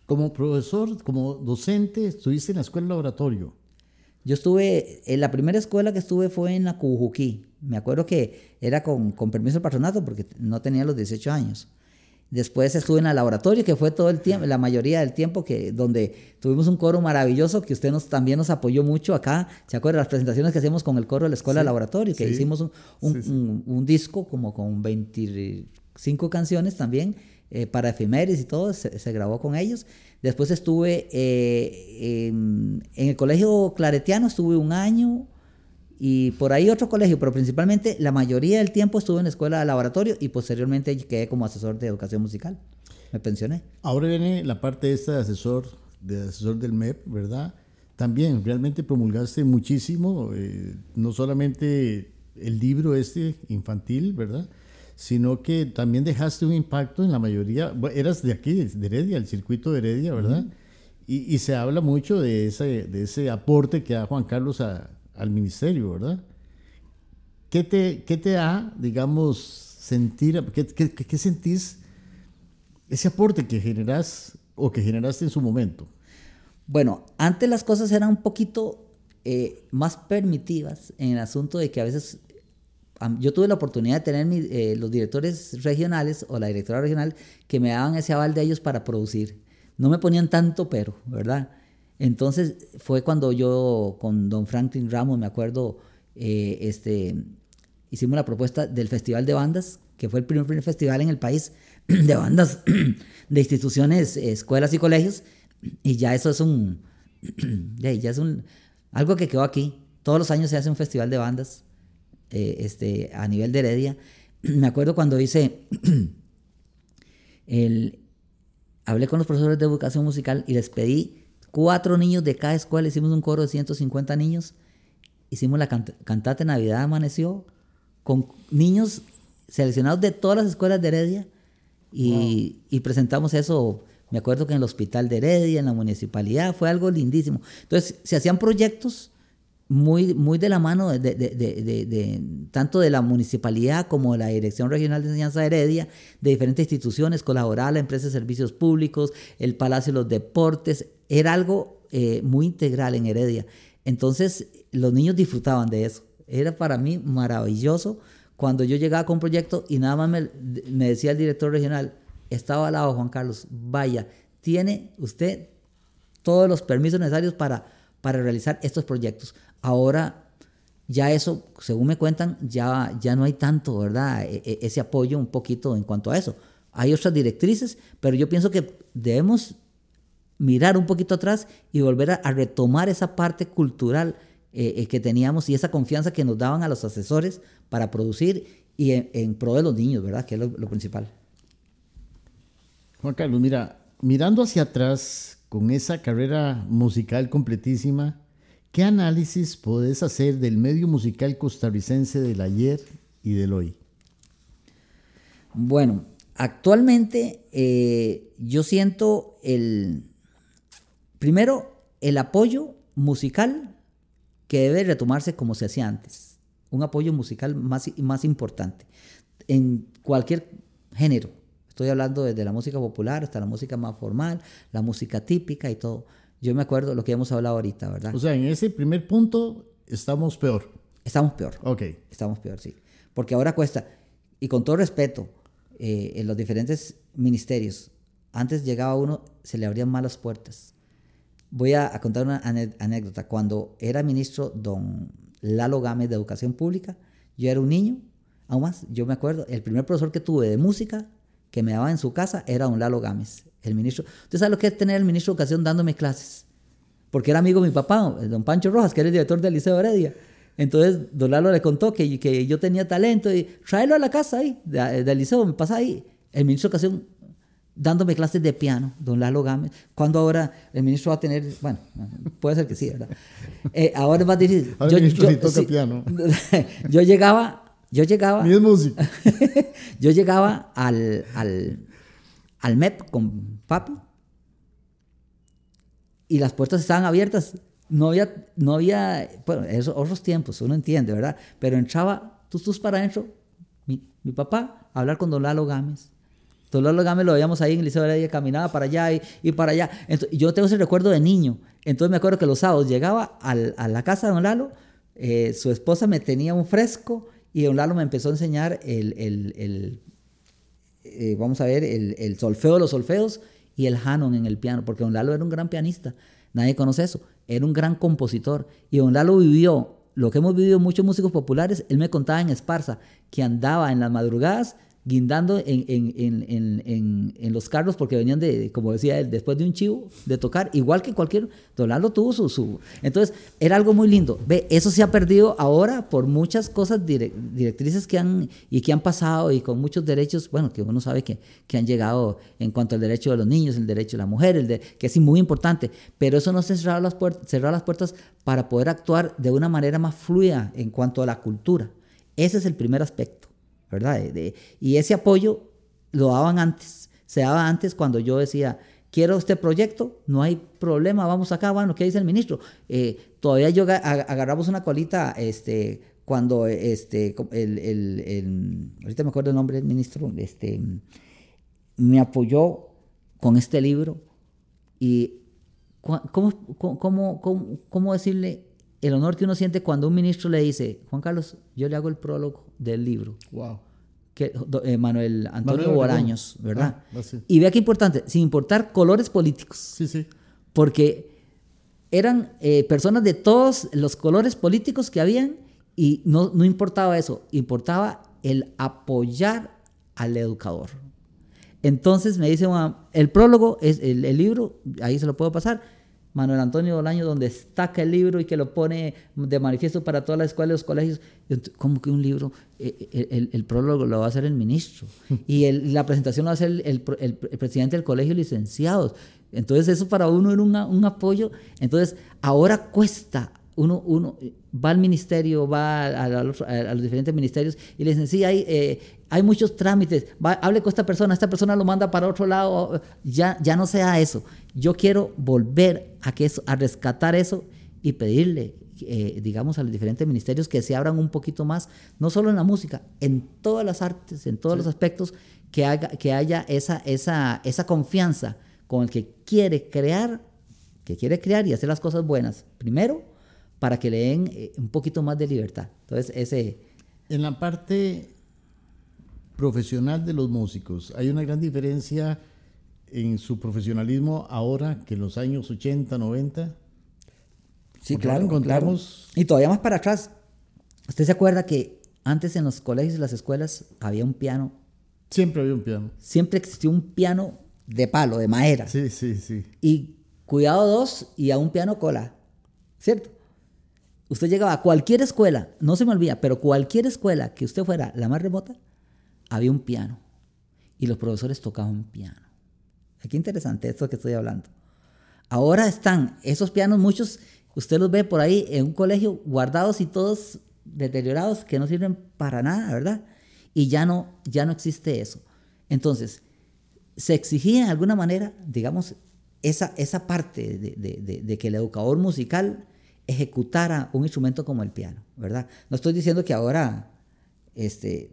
Como profesor, como docente, estuviste en la escuela laboratorio. Yo estuve, en la primera escuela que estuve fue en la Cujuquí. Me acuerdo que era con, con permiso del patronato porque no tenía los 18 años. Después estuve en el laboratorio, que fue todo el tiempo, la mayoría del tiempo, que, donde tuvimos un coro maravilloso que usted nos, también nos apoyó mucho acá. ¿Se acuerda? Las presentaciones que hacemos con el coro de la escuela laboratorio, que hicimos un, un, disco como con 25 canciones también eh, para efemérides y todo, se, grabó con ellos. Después estuve eh, en, en el colegio claretiano, estuve un año, y por ahí otro colegio, pero principalmente la mayoría del tiempo estuve en la escuela de laboratorio y posteriormente quedé como asesor de educación musical. Me pensioné. Ahora viene la parte esta de asesor, de asesor del MEP, ¿verdad? También realmente promulgaste muchísimo, eh, no solamente el libro este infantil, ¿verdad? Sino que también dejaste un impacto en la mayoría, eras de aquí, de Heredia, el circuito de Heredia, ¿verdad? y, y, se habla mucho de ese, de ese aporte que da Juan Carlos a, al ministerio, ¿verdad? ¿Qué te, qué te da, digamos, sentir, qué, qué, sentís ese aporte que generas o que generaste en su momento? Bueno, antes las cosas eran un poquito eh, más permitivas en el asunto de que a veces yo tuve la oportunidad de tener eh, los directores regionales o la directora regional que me daban ese aval de ellos para producir. No me ponían tanto pero, ¿verdad? Entonces fue cuando yo con don Franklin Ramos, me acuerdo, eh, este, hicimos la propuesta del Festival de Bandas, que fue el primer, festival en el país [CLEARS THROAT] de bandas [CLEARS THROAT] de instituciones, escuelas y colegios, y ya eso es un, [CLEARS THROAT] ya es un, algo que quedó aquí. Todos los años se hace un festival de bandas eh, este, a nivel de Heredia. Me acuerdo cuando hice el, hablé con los profesores de educación musical y les pedí Cuatro niños de cada escuela, hicimos un coro de 150 niños. Hicimos la cantata de Navidad Amaneció con niños seleccionados de todas las escuelas de Heredia y, y, presentamos eso, me acuerdo que en el hospital de Heredia, en la municipalidad, fue algo lindísimo. Entonces, se hacían proyectos muy, muy de la mano de, de, de, tanto de la municipalidad como de la Dirección Regional de Enseñanza de Heredia, de diferentes instituciones, colaborar la empresa de servicios públicos, el Palacio de los Deportes, era algo eh, muy integral en Heredia. Entonces los niños disfrutaban de eso. Era para mí maravilloso cuando yo llegaba con un proyecto y nada más me, decía el director regional, estaba al lado Juan Carlos, vaya, tiene usted todos los permisos necesarios para, para realizar estos proyectos. Ahora ya eso, según me cuentan, ya, ya no hay tanto, ¿verdad? E, e, ese apoyo un poquito en cuanto a eso. Hay otras directrices, pero yo pienso que debemos mirar un poquito atrás y volver a, retomar esa parte cultural eh, eh, que teníamos y esa confianza que nos daban a los asesores para producir y en, pro de los niños, ¿verdad? Que es lo, principal. Juan Carlos, mira, mirando hacia atrás con esa carrera musical completísima, ¿qué análisis podés hacer del medio musical costarricense del ayer y del hoy? Bueno, actualmente eh, yo siento el, primero, el apoyo musical que debe retomarse como se hacía antes un apoyo musical más, más importante en cualquier género. Estoy hablando desde la música popular hasta la música más formal, la música típica y todo. Yo me acuerdo lo que hemos hablado ahorita, ¿verdad? O sea, en ese primer punto estamos peor. Estamos peor. Ok. Estamos peor, sí. Porque ahora cuesta, y con todo respeto, eh, en los diferentes ministerios, antes llegaba uno, se le abrían malas puertas. Voy a, contar una anécdota. Cuando era ministro don Lalo Gámez de Educación Pública. Yo era un niño, aún más, yo me acuerdo, el primer profesor que tuve de música que me daba en su casa era un Lalo Gámez, el ministro. ¿Usted sabe lo que es tener el ministro de Educación dándome clases? Porque era amigo de mi papá, don Pancho Rojas, que era el director del Liceo Heredia. Entonces, don Lalo le contó que, yo tenía talento y tráelo a la casa ahí, del liceo, me pasa ahí. El ministro de Educación dándome clases de piano, don Lalo Gámez, cuando ahora el ministro va a tener, bueno, puede ser que sí, ¿verdad? Eh, ahora es más difícil. yo, yo, toca piano. [LAUGHS] yo llegaba, yo llegaba... Mi músico. [LAUGHS] yo llegaba al, al, al MEP con papi y las puertas estaban abiertas. No había, no había, bueno, esos otros tiempos, uno entiende, ¿verdad? Pero entraba, tú, tú para adentro, mi, mi papá, a hablar con don Lalo Gámez Lalo Gámez lo veíamos ahí en el Liceo de Heredia, caminaba para allá y, para allá. yo tengo ese recuerdo de niño. Entonces me acuerdo que los sábados llegaba a la casa de Don Lalo, eh, su esposa me tenía un fresco y Don Lalo me empezó a enseñar el, eh, vamos a ver, el, solfeo de los solfeos y el Hanon en el piano, porque Don Lalo era un gran pianista. Nadie conoce eso. Era un gran compositor. Y Don Lalo vivió lo que hemos vivido muchos músicos populares. Él me contaba en Esparza que andaba en las madrugadas guindando en, en, en, en, los carros porque venían de, como decía él, después de un chivo, de tocar, igual que cualquier, Don Lalo tuvo su, su, Entonces, era algo muy lindo. Ve, eso se ha perdido ahora por muchas cosas directrices que han, y que han pasado y con muchos derechos, bueno, que uno sabe que, que han llegado en cuanto al derecho de los niños, el derecho de la mujer, el de, que es muy importante, pero eso no se cerrado las, cerrado las puertas para poder actuar de una manera más fluida en cuanto a la cultura. Ese es el primer aspecto. ¿Verdad? y ese apoyo lo daban antes, se daba antes cuando yo decía, quiero este proyecto, no hay problema, vamos acá, bueno, ¿qué dice el ministro? Eh, todavía yo agarramos una colita, este, cuando este, el, el, ahorita me acuerdo nombre del ministro, este, me apoyó con este libro y ¿cómo, cómo, cómo, cómo decirle el honor que uno siente cuando un ministro le dice, Juan Carlos, yo le hago el prólogo del libro. Wow. Que, eh, Manuel Antonio Boraños, ¿verdad? Ah, y vea qué importante, sin importar colores políticos. Sí, sí. Porque eran eh, personas de todos los colores políticos que habían y no, no importaba eso, importaba el apoyar al educador. Entonces me dice, el prólogo es el, el libro, ahí se lo puedo pasar, Manuel Antonio Bolaño, donde destaca el libro y que lo pone de manifiesto para todas las escuelas y los colegios. ¿Cómo que un libro? Eh, eh, el, prólogo lo va a hacer el ministro [LAUGHS] y la presentación lo va a hacer el, presidente del colegio de licenciados. Entonces eso para uno era un apoyo. Entonces ahora cuesta uno, uno va al ministerio, va a, los, diferentes ministerios y le dicen, sí, hay, eh, hay muchos trámites, hable con esta persona, esta persona lo manda para otro lado, ya, ya no sea eso. Yo quiero volver a, que eso, a rescatar eso y pedirle, eh, digamos, a los diferentes ministerios que se abran un poquito más, no solo en la música, en todas las artes, en todos los aspectos, que, haga, que haya esa, esa, esa confianza con el que quiere crear, que quiere crear y hacer las cosas buenas. Primero, para que le den eh, un poquito más de libertad. Entonces, ese... En la parte profesional de los músicos, ¿hay una gran diferencia en su profesionalismo ahora que en los años 80, 90? Sí, claro, encontramos... Y todavía más para atrás. ¿Usted se acuerda que antes en los colegios y las escuelas había un piano? Siempre había un piano. Siempre existió un piano de palo, de madera. Sí, sí, sí. Y cuidado dos y a un piano cola, ¿cierto? Usted llegaba a cualquier escuela, no se me olvida, pero cualquier escuela que usted fuera la más remota, había un piano. Y los profesores tocaban piano. Qué interesante esto que estoy hablando. Ahora están esos pianos, muchos, usted los ve por ahí en un colegio guardados y todos deteriorados que no sirven para nada, ¿verdad? Y ya no, ya no existe eso. Entonces, se exigía de alguna manera, digamos, esa, esa parte de, que el educador musical ejecutara un instrumento como el piano, ¿verdad? No estoy diciendo que ahora, este,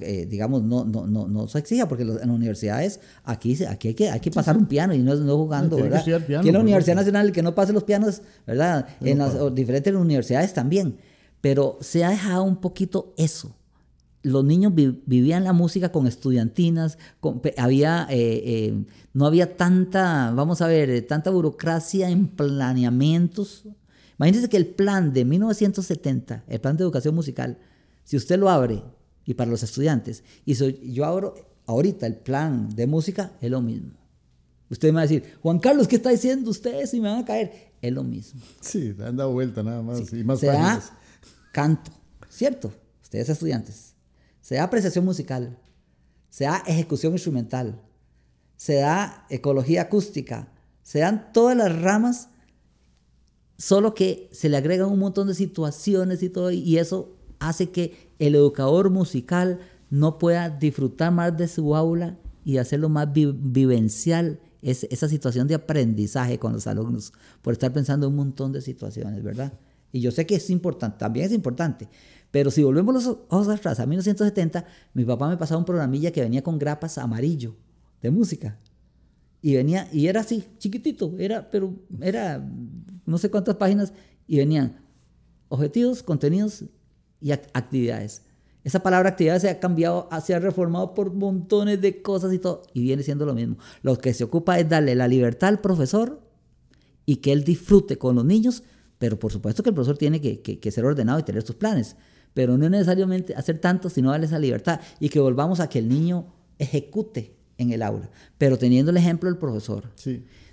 eh, digamos, no, no, no, no se exija, porque en las universidades aquí, aquí hay, que, hay que pasar un piano y no, no jugando, ¿verdad? Aquí en la Universidad Nacional el que no pase los pianos, ¿verdad? en las diferentes universidades también, pero se ha dejado un poquito eso los niños vivían la música con estudiantinas, había, eh, eh, no había tanta, vamos a ver, eh, tanta burocracia en planeamientos. Imagínense que el plan de 1970, el plan de educación musical, si usted lo abre, y para los estudiantes, y yo abro ahorita el plan de música, es lo mismo. Usted me va a decir, Juan Carlos, ¿qué está diciendo usted? Si me van a caer, es lo mismo. Sí, han dado vuelta nada más. Y más Se da canto, ¿cierto? Ustedes estudiantes se da apreciación musical, se da ejecución instrumental, se da ecología acústica, se dan todas las ramas, solo que se le agregan un montón de situaciones y todo, y eso hace que el educador musical no pueda disfrutar más de su aula y hacerlo más vivencial, esa situación de aprendizaje con los alumnos, por estar pensando en un montón de situaciones, ¿verdad? Y yo sé que es importante, también es importante, pero si volvemos los ojos atrás, a 1970, mi papá me pasaba un programilla que venía con grapas amarillo de música. Y venía, y era así, chiquitito, era, pero era no sé cuántas páginas, y venían objetivos, contenidos y actividades. Esa palabra actividad se ha cambiado, se ha reformado por montones de cosas y todo, y viene siendo lo mismo. Lo que se ocupa es darle la libertad al profesor y que él disfrute con los niños, pero por supuesto que el profesor tiene que, que ser ordenado y tener sus planes pero no necesariamente hacer tanto, sino darle esa libertad y que volvamos a que el niño ejecute en el aula, pero teniendo el ejemplo del profesor,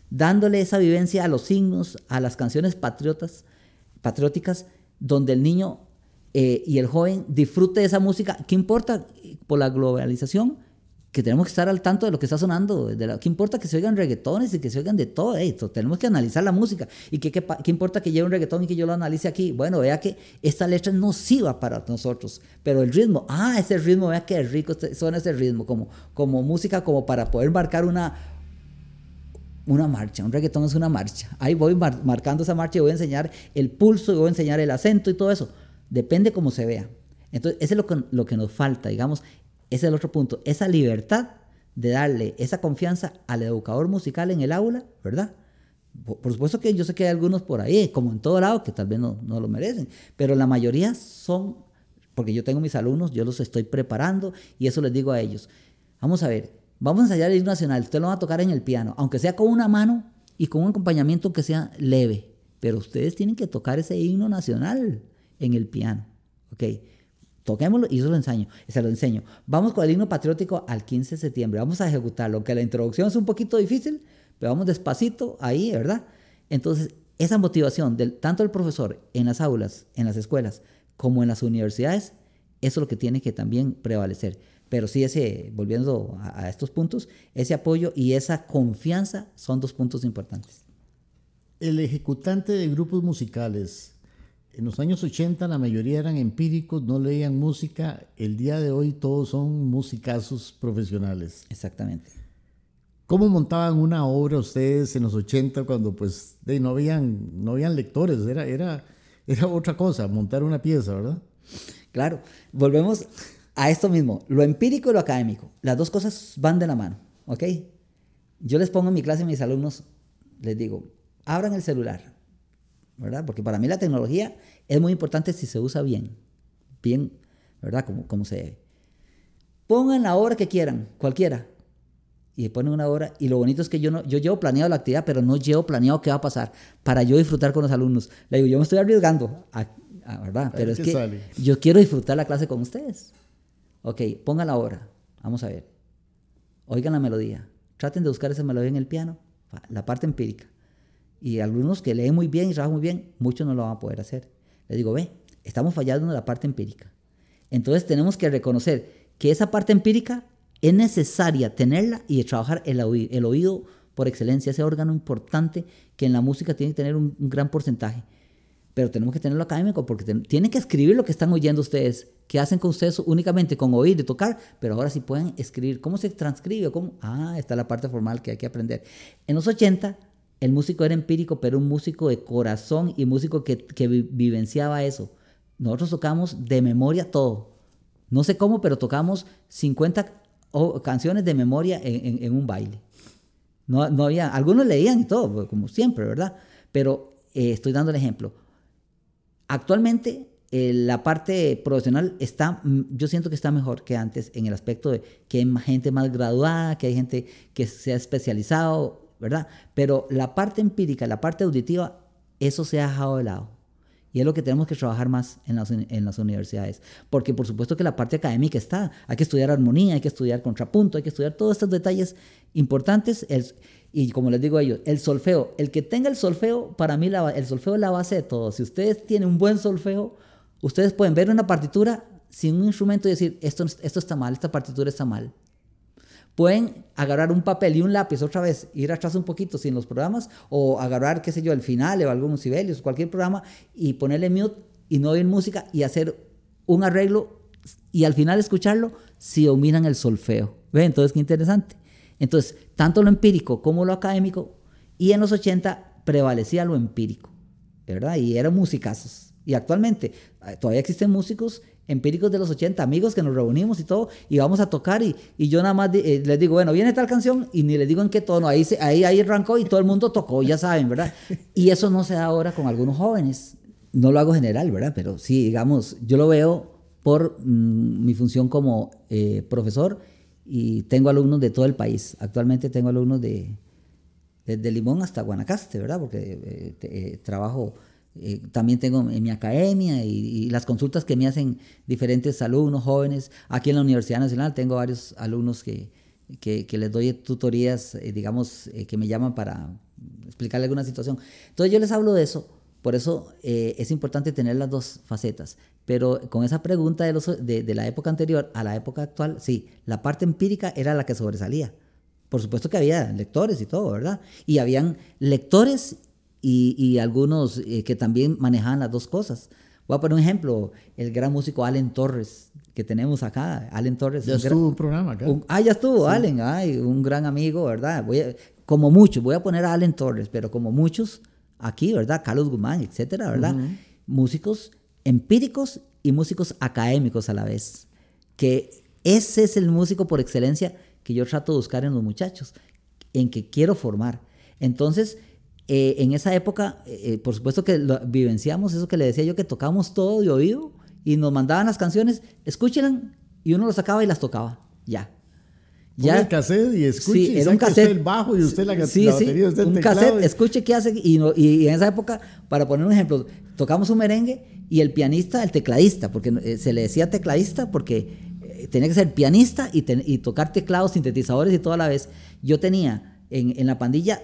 dándole esa vivencia a los signos, a las canciones patriotas, patrióticas, donde el niño eh, y el joven disfrute de esa música. ¿Qué importa por la globalización? que tenemos que estar al tanto de lo que está sonando. De ¿Qué importa que se oigan reggaetones y que se oigan de todo esto? Tenemos que analizar la música. ¿Y qué, qué, qué importa que lleve un reggaetón y que yo lo analice aquí? Bueno, vea que esta letra es nociva para nosotros, pero el ritmo, ah, ese ritmo, vea qué rico este, suena ese ritmo, como, como música, como para poder marcar una, una marcha. Un reggaetón es una marcha. Ahí voy marcando esa marcha y voy a enseñar el pulso y voy a enseñar el acento y todo eso. Depende cómo se vea. Entonces, eso es lo que, lo que nos falta, digamos, ese es el otro punto. Esa libertad de darle esa confianza al educador musical en el aula, ¿verdad? Por, supuesto que yo sé que hay algunos por ahí, como en todo lado, que tal vez no, no lo merecen, pero la mayoría son, porque yo tengo mis alumnos, yo los estoy preparando y eso les digo a ellos. Vamos a ver, vamos a ensayar el himno nacional, usted lo va a tocar en el piano, aunque sea con una mano y con un acompañamiento que sea leve, pero ustedes tienen que tocar ese himno nacional en el piano, ¿ok? Toquémoslo y eso lo enseño, se lo enseño. Vamos con el himno patriótico al 15 de septiembre, vamos a ejecutarlo, que la introducción es un poquito difícil, pero vamos despacito ahí, ¿verdad? Entonces, esa motivación del tanto el profesor en las aulas, en las escuelas, como en las universidades, eso es lo que tiene que también prevalecer. Pero sí, ese, volviendo a, a estos puntos, ese apoyo y esa confianza son dos puntos importantes. El ejecutante de grupos musicales en los años 80 la mayoría eran empíricos, no leían música. El día de hoy todos son musicazos profesionales. Exactamente. ¿Cómo montaban una obra ustedes en los 80 cuando pues no, habían, no habían lectores? Era, era, era otra cosa, montar una pieza, ¿verdad? Claro, volvemos a esto mismo, lo empírico y lo académico. Las dos cosas van de la mano, ¿ok? Yo les pongo en mi clase a mis alumnos, les digo, abran el celular, ¿verdad? Porque para mí la tecnología es muy importante si se usa bien, bien, ¿verdad? Como, como se debe. Pongan la hora que quieran, cualquiera, y ponen una hora. Y lo bonito es que yo no, yo llevo planeado la actividad, pero no llevo planeado qué va a pasar para yo disfrutar con los alumnos. Le digo, yo me estoy arriesgando, ¿verdad? Pero es que yo quiero disfrutar la clase con ustedes. Ok, pongan la hora, vamos a ver. Oigan la melodía, traten de buscar esa melodía en el piano, la parte empírica. Y algunos que leen muy bien y trabajan muy bien, muchos no lo van a poder hacer. Le digo, ve, estamos fallando en la parte empírica. Entonces tenemos que reconocer que esa parte empírica es necesaria tenerla y trabajar el oído, el oído por excelencia, ese órgano importante que en la música tiene que tener un, gran porcentaje. Pero tenemos que tenerlo académico porque tienen que escribir lo que están oyendo ustedes, que hacen con ustedes únicamente con oír y tocar, pero ahora sí pueden escribir. ¿Cómo se transcribe? ¿Cómo? Ah, está la parte formal que hay que aprender. En los 80, el músico era empírico, pero un músico de corazón y músico que, vivenciaba eso. Nosotros tocamos de memoria todo. No sé cómo, pero tocamos 50 canciones de memoria en un baile. No, no había, algunos leían y todo, pues, como siempre, ¿verdad? Pero eh, estoy dando el ejemplo. Actualmente eh, la parte profesional está, mm, yo siento que está mejor que antes en el aspecto de que hay gente más graduada, que hay gente que se ha especializado, ¿verdad? Pero la parte empírica, la parte auditiva, eso se ha dejado de lado. Y es lo que tenemos que trabajar más en las, universidades. Porque por supuesto que la parte académica está. Hay que estudiar armonía, hay que estudiar contrapunto, hay que estudiar todos estos detalles importantes. y como les digo a ellos, el solfeo. El que tenga el solfeo, para mí el solfeo es la base de todo. Si ustedes tienen un buen solfeo, ustedes pueden ver una partitura sin un instrumento y decir, esto está mal, esta partitura está mal pueden agarrar un papel y un lápiz otra vez, ir atrás un poquito sin los programas, o agarrar, qué sé yo, el final o algunos Sibelius, cualquier programa, y ponerle mute y no oír música y hacer un arreglo y al final escucharlo si dominan el solfeo. ¿Ve? Entonces, qué interesante. Entonces, tanto lo empírico como lo académico, y en los 80 prevalecía lo empírico, ¿verdad? Y eran musicazos. Y actualmente eh, todavía existen músicos empíricos de los 80, amigos que nos reunimos y todo, y vamos a tocar y, y yo nada más eh, les digo, bueno, viene tal canción y ni les digo en qué tono, ahí, se, ahí, ahí arrancó y todo el mundo tocó, ya saben, ¿verdad? [LAUGHS] Y eso no se da ahora con algunos jóvenes, no lo hago general, ¿verdad? Pero sí, digamos, yo lo veo por mm, mi función como eh, profesor y tengo alumnos de todo el país, actualmente tengo alumnos de, desde Limón hasta Guanacaste, ¿verdad? Porque eh, trabajo eh, también tengo en mi academia y, las consultas que me hacen diferentes alumnos jóvenes. Aquí en la Universidad Nacional tengo varios alumnos que, que, les doy tutorías, eh, digamos, eh, que me llaman para explicarle alguna situación. Entonces yo les hablo de eso. Por eso es importante tener las dos facetas. Pero con esa pregunta de, los, de, de la época anterior a la época actual, sí, la parte empírica era la que sobresalía. Por supuesto que había lectores y todo, ¿verdad? Y habían lectores y, algunos eh, que también manejaban las dos cosas. Voy a poner un ejemplo, el gran músico Allen Torres, que tenemos acá. Allen Torres. Ya estuvo un programa acá. ah, ya estuvo, Allen, ay, un gran amigo, ¿verdad? Voy como muchos, voy a poner a Allen Torres, pero como muchos aquí, ¿verdad? Carlos Guzmán, etcétera, ¿verdad? Músicos empíricos y músicos académicos a la vez. Que ese es el músico por excelencia que yo trato de buscar en los muchachos, en que quiero formar. Entonces, eh, en esa época, eh, eh, por supuesto que vivenciamos eso que le decía yo, que tocábamos todo de oído y nos mandaban las canciones, escúchenlas y uno las sacaba y las tocaba, ya. Ya el cassette y escuche sí, era un cassette, el bajo y usted la, sí, batería, usted un cassette, escuche qué hace y, y, en esa época, para poner un ejemplo, tocamos un merengue y el pianista, el tecladista, porque se le decía tecladista porque tenía que ser pianista y, y tocar teclados, sintetizadores y toda la vez. Yo tenía en, en la pandilla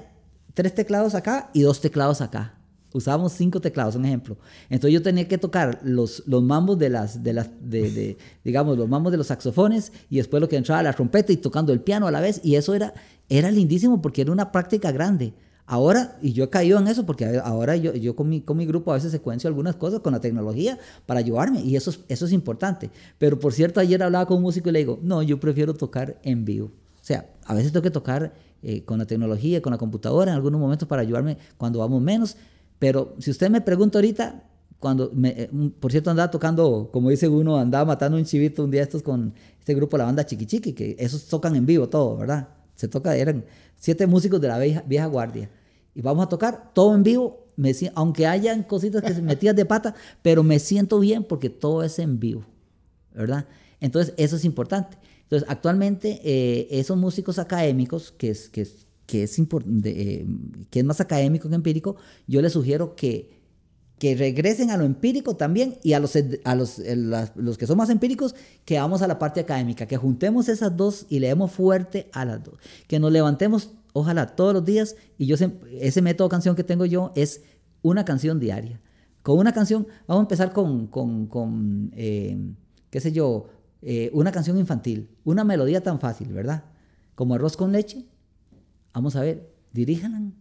tres teclados acá y dos teclados acá. Usábamos cinco teclados, un ejemplo. Entonces yo tenía que tocar los, los mambos de las, de las, de, digamos, los mambos de los saxofones y después lo que entraba la trompeta y tocando el piano a la vez. Y eso era, era lindísimo porque era una práctica grande. Ahora, y yo he caído en eso porque ahora yo, yo con, mi, con mi grupo a veces secuencio algunas cosas con la tecnología para ayudarme y eso es, eso es importante. Pero por cierto, ayer hablaba con un músico y le digo, no, yo prefiero tocar en vivo. O sea, a veces tengo que tocar eh, con la tecnología, con la computadora en algunos momentos para ayudarme cuando vamos menos. Pero si usted me pregunta ahorita, cuando, me, eh, por cierto, andaba tocando, como dice uno, andaba matando un chivito un día estos con este grupo, la banda Chiqui Chiqui, que esos tocan en vivo todo, ¿verdad? Se toca, eran siete músicos de la vieja, vieja guardia. Y vamos a tocar todo en vivo, me, aunque hayan cositas que se metían de pata, pero me siento bien porque todo es en vivo, ¿verdad? Entonces, eso es importante. Entonces, actualmente, eh, esos músicos académicos, que es, que es, que es, eh, que es más académico que empírico, yo les sugiero que, que regresen a lo empírico también y a los, a los, eh, los que son más empíricos, que vamos a la parte académica, que juntemos esas dos y leemos fuerte a las dos, que nos levantemos, ojalá, todos los días, y yo ese método canción que tengo yo es una canción diaria. con una canción, vamos a empezar con, con, con qué sé yo, eh, una canción infantil, una melodía tan fácil, ¿verdad? Como arroz con leche. Vamos a ver, diríjanla,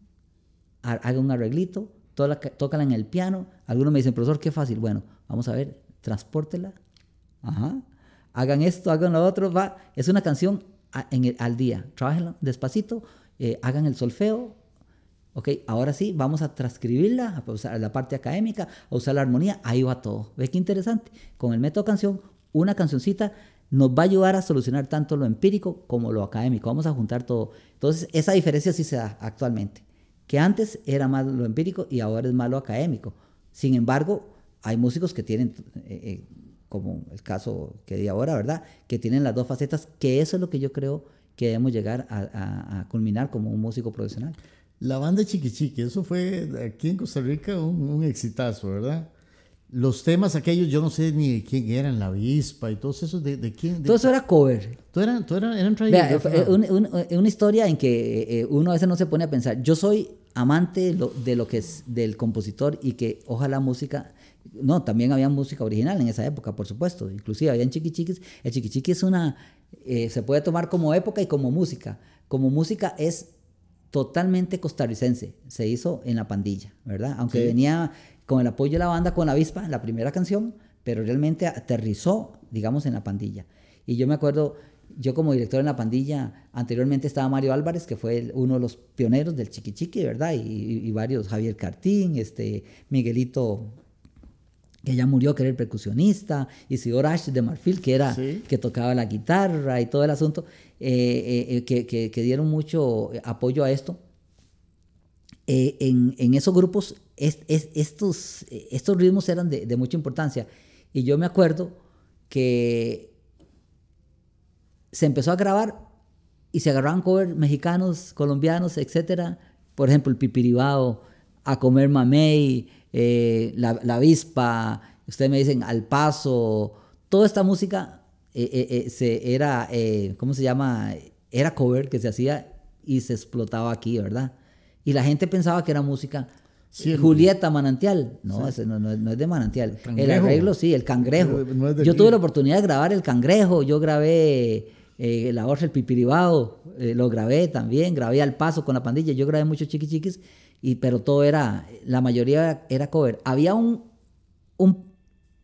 hagan un arreglito, tócala en el piano. Algunos me dicen, profesor, qué fácil. Bueno, vamos a ver, transpórtela. Ajá. Hagan esto, hagan lo otro. Va. Es una canción en al día. Trabajenla despacito, eh, hagan el solfeo, Ok, ahora sí, vamos a transcribirla, a usar la parte académica, a usar la armonía, ahí va todo. ¿Ves qué interesante? Con el método canción, una cancioncita nos va a ayudar a solucionar tanto lo empírico como lo académico. Vamos a juntar todo. Entonces, esa diferencia sí se da actualmente. Que antes era más lo empírico y ahora es más lo académico. Sin embargo, hay músicos que tienen, eh, eh, como el caso que di ahora, ¿verdad? Que tienen las dos facetas, que eso es lo que yo creo que debemos llegar a culminar como un músico profesional. La banda Chiqui Chiqui, eso fue aquí en Costa Rica un, exitazo, ¿verdad? Los temas aquellos, yo no sé ni de quién eran, la avispa y todos esos, ¿de, de quién? todo eso era cover. Todo eran, todo eran, eran Vea, una historia en que eh, uno a veces no se pone a pensar. Yo soy amante de lo, que es del compositor y que ojalá música... No, también había música original en esa época, por supuesto. Inclusive habían Chiqui Chiquis. El Chiqui Chiqui es una... Eh, se puede tomar como época y como música. Como música es totalmente costarricense. Se hizo en la pandilla, ¿verdad? Aunque venía con el apoyo de la banda con la avispa, la primera canción, pero realmente aterrizó, digamos, en la pandilla. Y yo me acuerdo, yo como director en la pandilla, anteriormente estaba Mario Álvarez, que fue uno de los pioneros del Chiqui Chiqui, ¿verdad? Y, varios, Javier Cartín, este, Miguelito que ya murió, que era el percusionista, Isidor Ash de Marfil, que era que tocaba la guitarra y todo el asunto. Eh, eh, eh, que, dieron mucho apoyo a esto. En, esos grupos, estos, estos ritmos eran de, mucha importancia. Y yo me acuerdo que se empezó a grabar y se agarraban covers mexicanos, colombianos, etcétera. Por ejemplo, el pipiribao, a comer mamey, la, la avispa, ustedes me dicen al paso, toda esta música eh, eh, eh, se, era, ¿cómo se llama? Era cover que se hacía y se explotaba aquí, ¿verdad? Y la gente pensaba que era música. Julieta Manantial, no, no, es de Manantial. El, arreglo, sí, el cangrejo. yo tuve la oportunidad de grabar el cangrejo, yo grabé la voz el pipiribao, lo grabé también, grabé al paso con la pandilla, yo grabé muchos chiqui chiquis, y, pero todo era, la mayoría era, cover. Había un, un,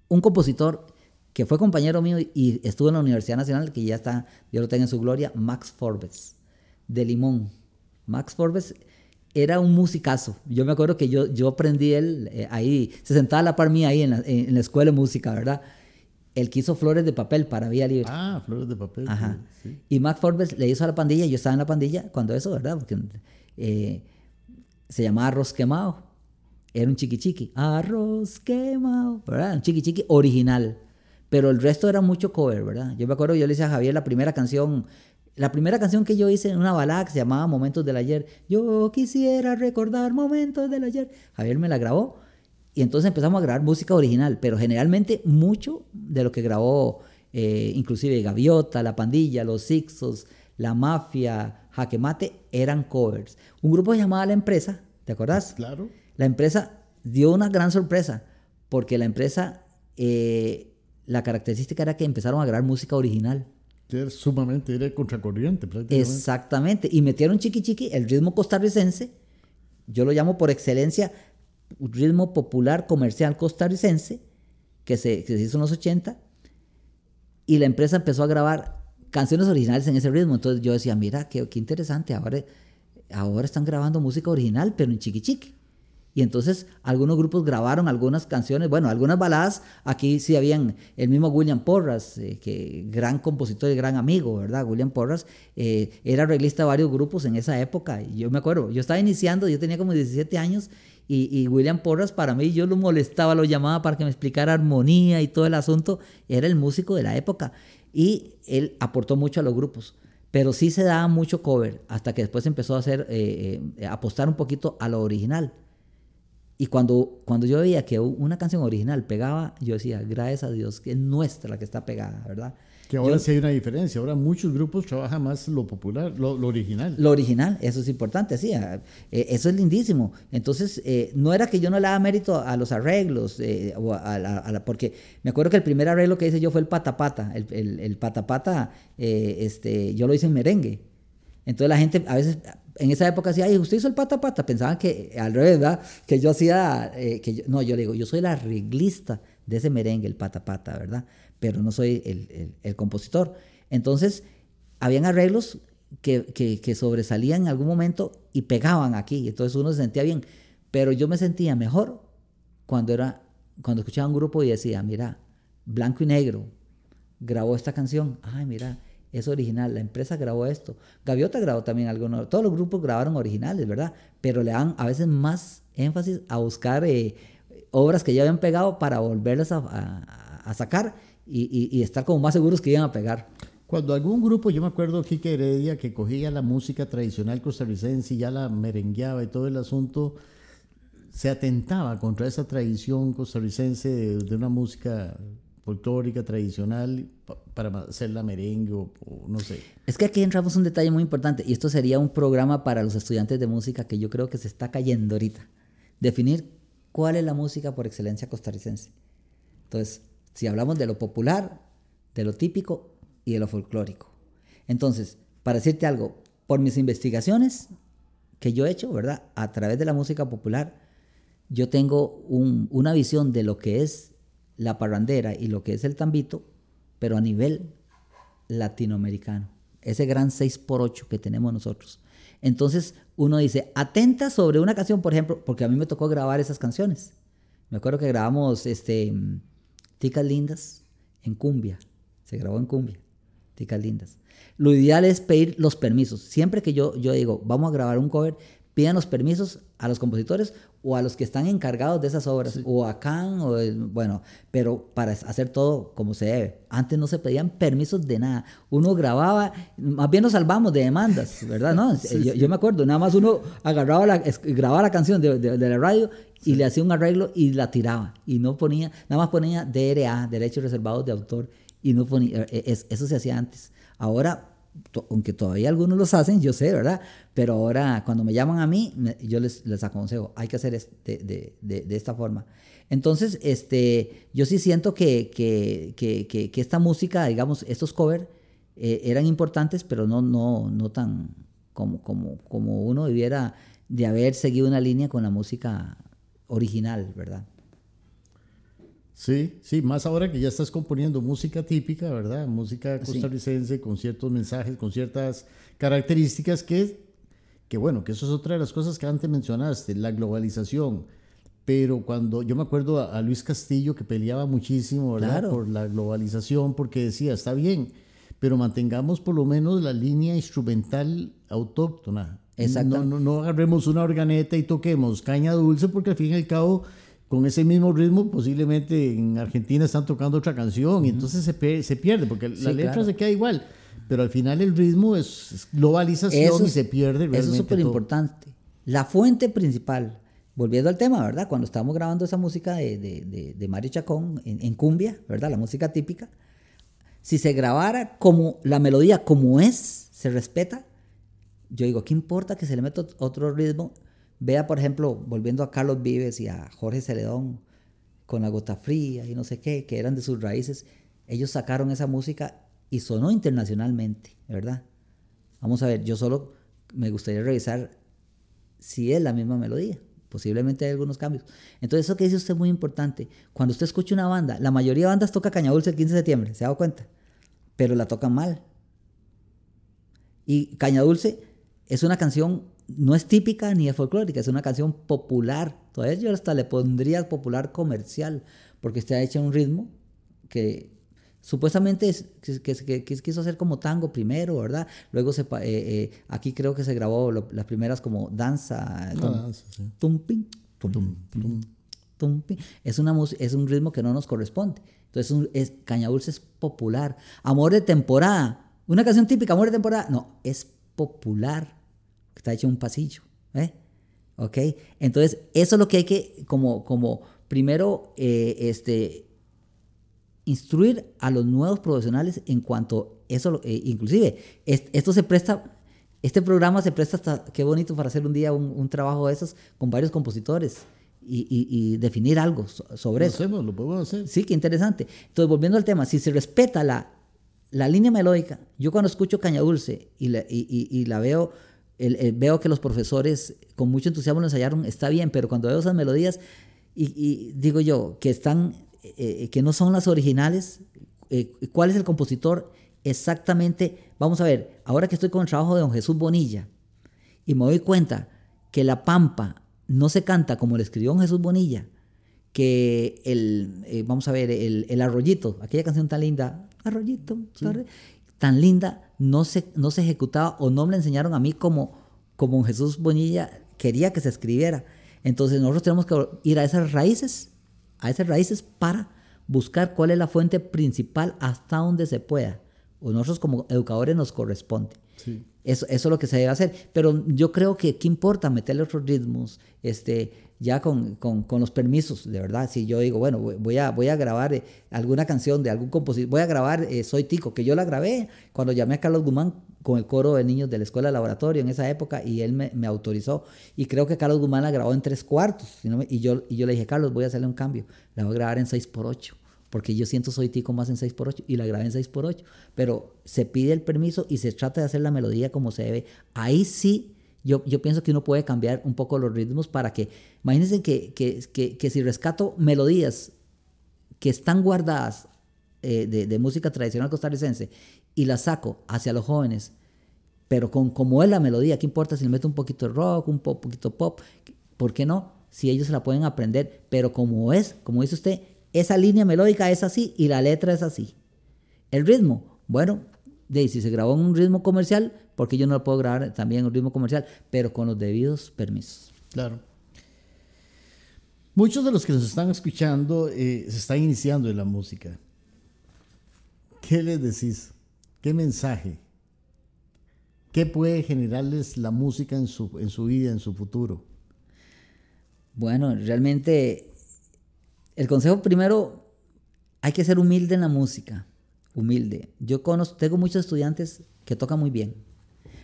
un compositor que fue compañero mío y estuvo en la Universidad Nacional, que ya está, yo lo tengo en su gloria, Max Forbes, de Limón. Max Forbes era un musicazo. Yo me acuerdo que yo, yo aprendí él eh, ahí, se sentaba a la par mía ahí en la, escuela de música, ¿verdad? El que hizo flores de papel para Vía Libre. Ah, flores de papel. Ajá. Y Max Forbes le hizo a la pandilla, yo estaba en la pandilla cuando eso, ¿verdad? Porque eh, se llamaba Arroz Quemado. Era un chiqui chiqui. Arroz quemado, ¿verdad? Un chiqui chiqui original pero el resto era mucho cover, ¿verdad? Yo me acuerdo, yo le hice a Javier la primera canción, la primera canción que yo hice en una balada que se llamaba Momentos del Ayer. Yo quisiera recordar Momentos del Ayer. Javier me la grabó y entonces empezamos a grabar música original, pero generalmente mucho de lo que grabó, eh, inclusive Gaviota, La Pandilla, Los Sixos, La Mafia, Jaque Mate, eran covers. Un grupo llamado La Empresa, ¿te acordás? Claro. La empresa dio una gran sorpresa, porque la empresa eh, la característica era que empezaron a grabar música original. Era sumamente, era contracorriente prácticamente. Exactamente, y metieron chiqui chiqui, el ritmo costarricense, yo lo llamo por excelencia ritmo popular comercial costarricense, que se, que se hizo en los 80, y la empresa empezó a grabar canciones originales en ese ritmo. Entonces yo decía, mira, qué, qué interesante, ahora, ahora están grabando música original, pero en chiqui chiqui. Y entonces algunos grupos grabaron algunas canciones, bueno, algunas baladas. Aquí sí habían el mismo William Porras, eh, que gran compositor y gran amigo, ¿verdad? William Porras eh, era arreglista de varios grupos en esa época. Y yo me acuerdo, yo estaba iniciando, yo tenía como 17 años. Y, William Porras para mí, yo lo molestaba, lo llamaba para que me explicara armonía y todo el asunto. Era el músico de la época. Y él aportó mucho a los grupos pero sí se daba mucho cover hasta que después empezó a hacer eh, apostar un poquito a lo original y cuando, cuando yo veía que una canción original pegaba, yo decía, gracias a Dios, que es nuestra la que está pegada, ¿verdad? Que ahora sí hay una diferencia. Ahora muchos grupos trabajan más lo popular, lo, original. Lo original, eso es importante, sí. Eh, eso es lindísimo. Entonces, eh, no era que yo no le daba mérito a los arreglos, eh, o a la, porque me acuerdo que el primer arreglo que hice yo fue el patapata. El, el, el patapata, este, yo lo hice en merengue. Entonces la gente a veces en esa época decía, ay, usted hizo el pata pata. Pensaban que al revés, ¿verdad? Que yo hacía, que no, yo le digo, yo soy la arreglista de ese merengue, el pata pata, ¿verdad? pero no soy el, compositor. Entonces, habían arreglos que, sobresalían en algún momento y pegaban aquí, entonces uno se sentía bien, pero yo me sentía mejor cuando, era, cuando escuchaba un grupo y decía, mira, Blanco y Negro grabó esta canción, ay, mira, es original, la empresa grabó esto, Gaviota grabó también algunos, todos los grupos grabaron originales, ¿verdad? Pero le dan a veces más énfasis a buscar eh, obras que ya habían pegado para volverlas a sacar y, estar como más seguros que iban a pegar. Cuando algún grupo, yo me acuerdo Kike Heredia, que cogía la música tradicional costarricense y ya la merengueaba y todo el asunto, se atentaba contra esa tradición costarricense de, una música folclórica tradicional para hacer la merengue o, no sé. Es que aquí entramos un detalle muy importante y esto sería un programa para los estudiantes de música que yo creo que se está cayendo ahorita. Definir cuál es la música por excelencia costarricense. Entonces, si hablamos de lo popular, de lo típico y de lo folclórico. Entonces, para decirte algo, por mis investigaciones que yo he hecho, ¿verdad? A través de la música popular, yo tengo una visión de lo que es la parrandera y lo que es el tambito, pero a nivel latinoamericano. Ese gran 6x8 que tenemos nosotros. Entonces uno dice, atenta sobre una canción, por ejemplo, porque a mí me tocó grabar esas canciones. Me acuerdo que grabamos este, Ticas Lindas en cumbia. Se grabó en cumbia. Ticas Lindas. Lo ideal es pedir los permisos. Siempre que yo, yo digo, vamos a grabar un cover, pidan los permisos a los compositores o a los que están encargados de esas obras, o a Can, o bueno, pero para hacer todo como se debe. Antes no se pedían permisos de nada. Uno grababa, más bien nos salvamos de demandas, ¿verdad? No, [LAUGHS] yo, me acuerdo, nada más uno agarraba la, grababa la canción de, de la radio y le hacía un arreglo y la tiraba. Y no ponía, nada más ponía DRA, derechos reservados de autor, y no ponía, eh, eh, eso se hacía antes. Ahora, aunque todavía algunos los hacen, yo sé, ¿verdad? Pero ahora cuando me llaman a mí, yo les, les aconsejo, hay que hacer de, de, de, esta forma. Entonces, este, yo sí siento que, que, que, que esta música, digamos, estos covers eh, eran importantes, pero no, no, no tan como, como, como uno debiera de haber seguido una línea con la música original, ¿verdad? Sí, sí, más ahora que ya estás componiendo música típica, ¿verdad? Música costarricense con ciertos mensajes, con ciertas características que, que, bueno, que eso es otra de las cosas que antes mencionaste, la globalización. Pero cuando yo me acuerdo a, Luis Castillo que peleaba muchísimo, ¿verdad? Por la globalización, porque decía, está bien, pero mantengamos por lo menos la línea instrumental autóctona. No, no, no agarremos una organeta y toquemos caña dulce porque al fin y al cabo con ese mismo ritmo posiblemente en Argentina están tocando otra canción y entonces se, se, pierde porque la letra se queda igual. Pero al final el ritmo es, globalización y se pierde realmente Eso es súper importante. La fuente principal, volviendo al tema, ¿verdad? Cuando estábamos grabando esa música de, de, de, Mario Chacón en, en, cumbia, ¿verdad? La música típica. Si se grabara como la melodía como es, se respeta, yo digo, ¿qué importa que se le meta otro ritmo? Vea, por ejemplo, volviendo a Carlos Vives y a Jorge Celedón con la gota fría y no sé qué, que eran de sus raíces. Ellos sacaron esa música y sonó internacionalmente, ¿verdad? Vamos a ver, yo solo me gustaría revisar si es la misma melodía. Posiblemente hay algunos cambios. Entonces, eso que dice usted es muy importante. Cuando usted escucha una banda, la mayoría de bandas toca Caña Dulce el 15 de septiembre, ¿se ha dado cuenta? Pero la tocan mal. Y Caña Dulce es una canción, no es típica ni es folclórica, es una canción popular. Todavía yo hasta le pondría popular comercial, porque está hecha en un ritmo que supuestamente es, que, quiso hacer como tango primero, ¿verdad? Luego se, eh, eh, aquí creo que se grabó las primeras como danza. Es, una, es un ritmo que no nos corresponde. Entonces es, Caña Dulce es popular. Amor de temporada. Una canción típica, Amor de temporada. No, es popular está hecho un pasillo. ¿eh? ¿Ok? Entonces, eso es lo que hay que, como, como primero, eh, este, instruir a los nuevos profesionales en cuanto eso, eh, inclusive, esto se presta, este programa se presta hasta, qué bonito para hacer un día un, trabajo de esos con varios compositores. Y, definir algo sobre lo eso. Hacemos, lo podemos hacer. Sí, qué interesante. Entonces, volviendo al tema, si se respeta la, la línea melódica, yo cuando escucho Caña Dulce y la, y, la veo, veo que los profesores con mucho entusiasmo lo ensayaron, está bien, pero cuando veo esas melodías y, digo yo, que están, eh, que no son las originales, eh, ¿cuál es el compositor? Exactamente, vamos a ver, ahora que estoy con el trabajo de don Jesús Bonilla y me doy cuenta que La Pampa no se canta como le escribió don Jesús Bonilla, que el, eh, vamos a ver, el, arroyito, aquella canción tan linda, arroyito, tan linda, no se, no se ejecutaba o no me la enseñaron a mí como, como Jesús Bonilla quería que se escribiera. Entonces nosotros tenemos que ir a esas raíces, a esas raíces para buscar cuál es la fuente principal hasta donde se pueda. O nosotros como educadores nos corresponde. Eso, eso, es lo que se debe hacer. Pero yo creo que qué importa meterle otros ritmos, este, ya con, con, con, los permisos, de verdad. Si yo digo, bueno, voy a, voy a grabar eh, alguna canción de algún compositor, voy a grabar eh, Soy Tico, que yo la grabé cuando llamé a Carlos Guzmán con el coro de niños de la escuela de laboratorio en esa época y él me, me autorizó. Y creo que Carlos Guzmán la grabó en tres cuartos. y, yo, y yo le dije, Carlos, voy a hacerle un cambio. La voy a grabar en 6 por 8 porque yo siento Soy Tico más en 6 por 8 y la grabé en 6 por 8 Pero se pide el permiso y se trata de hacer la melodía como se debe. Ahí sí yo, pienso que uno puede cambiar un poco los ritmos para que, imagínense que, que, si rescato melodías que están guardadas eh, de, música tradicional costarricense y las saco hacia los jóvenes, pero con como es la melodía, ¿qué importa si le meto un poquito de rock, un poquito pop? ¿Por qué no? Si ellos la pueden aprender, pero como es, como dice usted, esa línea melódica es así y la letra es así. El ritmo, bueno, de si se grabó en un ritmo comercial, porque yo no lo puedo grabar también en un ritmo comercial, pero con los debidos permisos. Claro. Muchos de los que nos están escuchando eh, se están iniciando en la música. ¿Qué les decís? ¿Qué mensaje? ¿Qué puede generarles la música en su, en su vida, en su futuro? Bueno, realmente el consejo primero, hay que ser humilde en la música humilde. Yo conozco, tengo muchos estudiantes que tocan muy bien,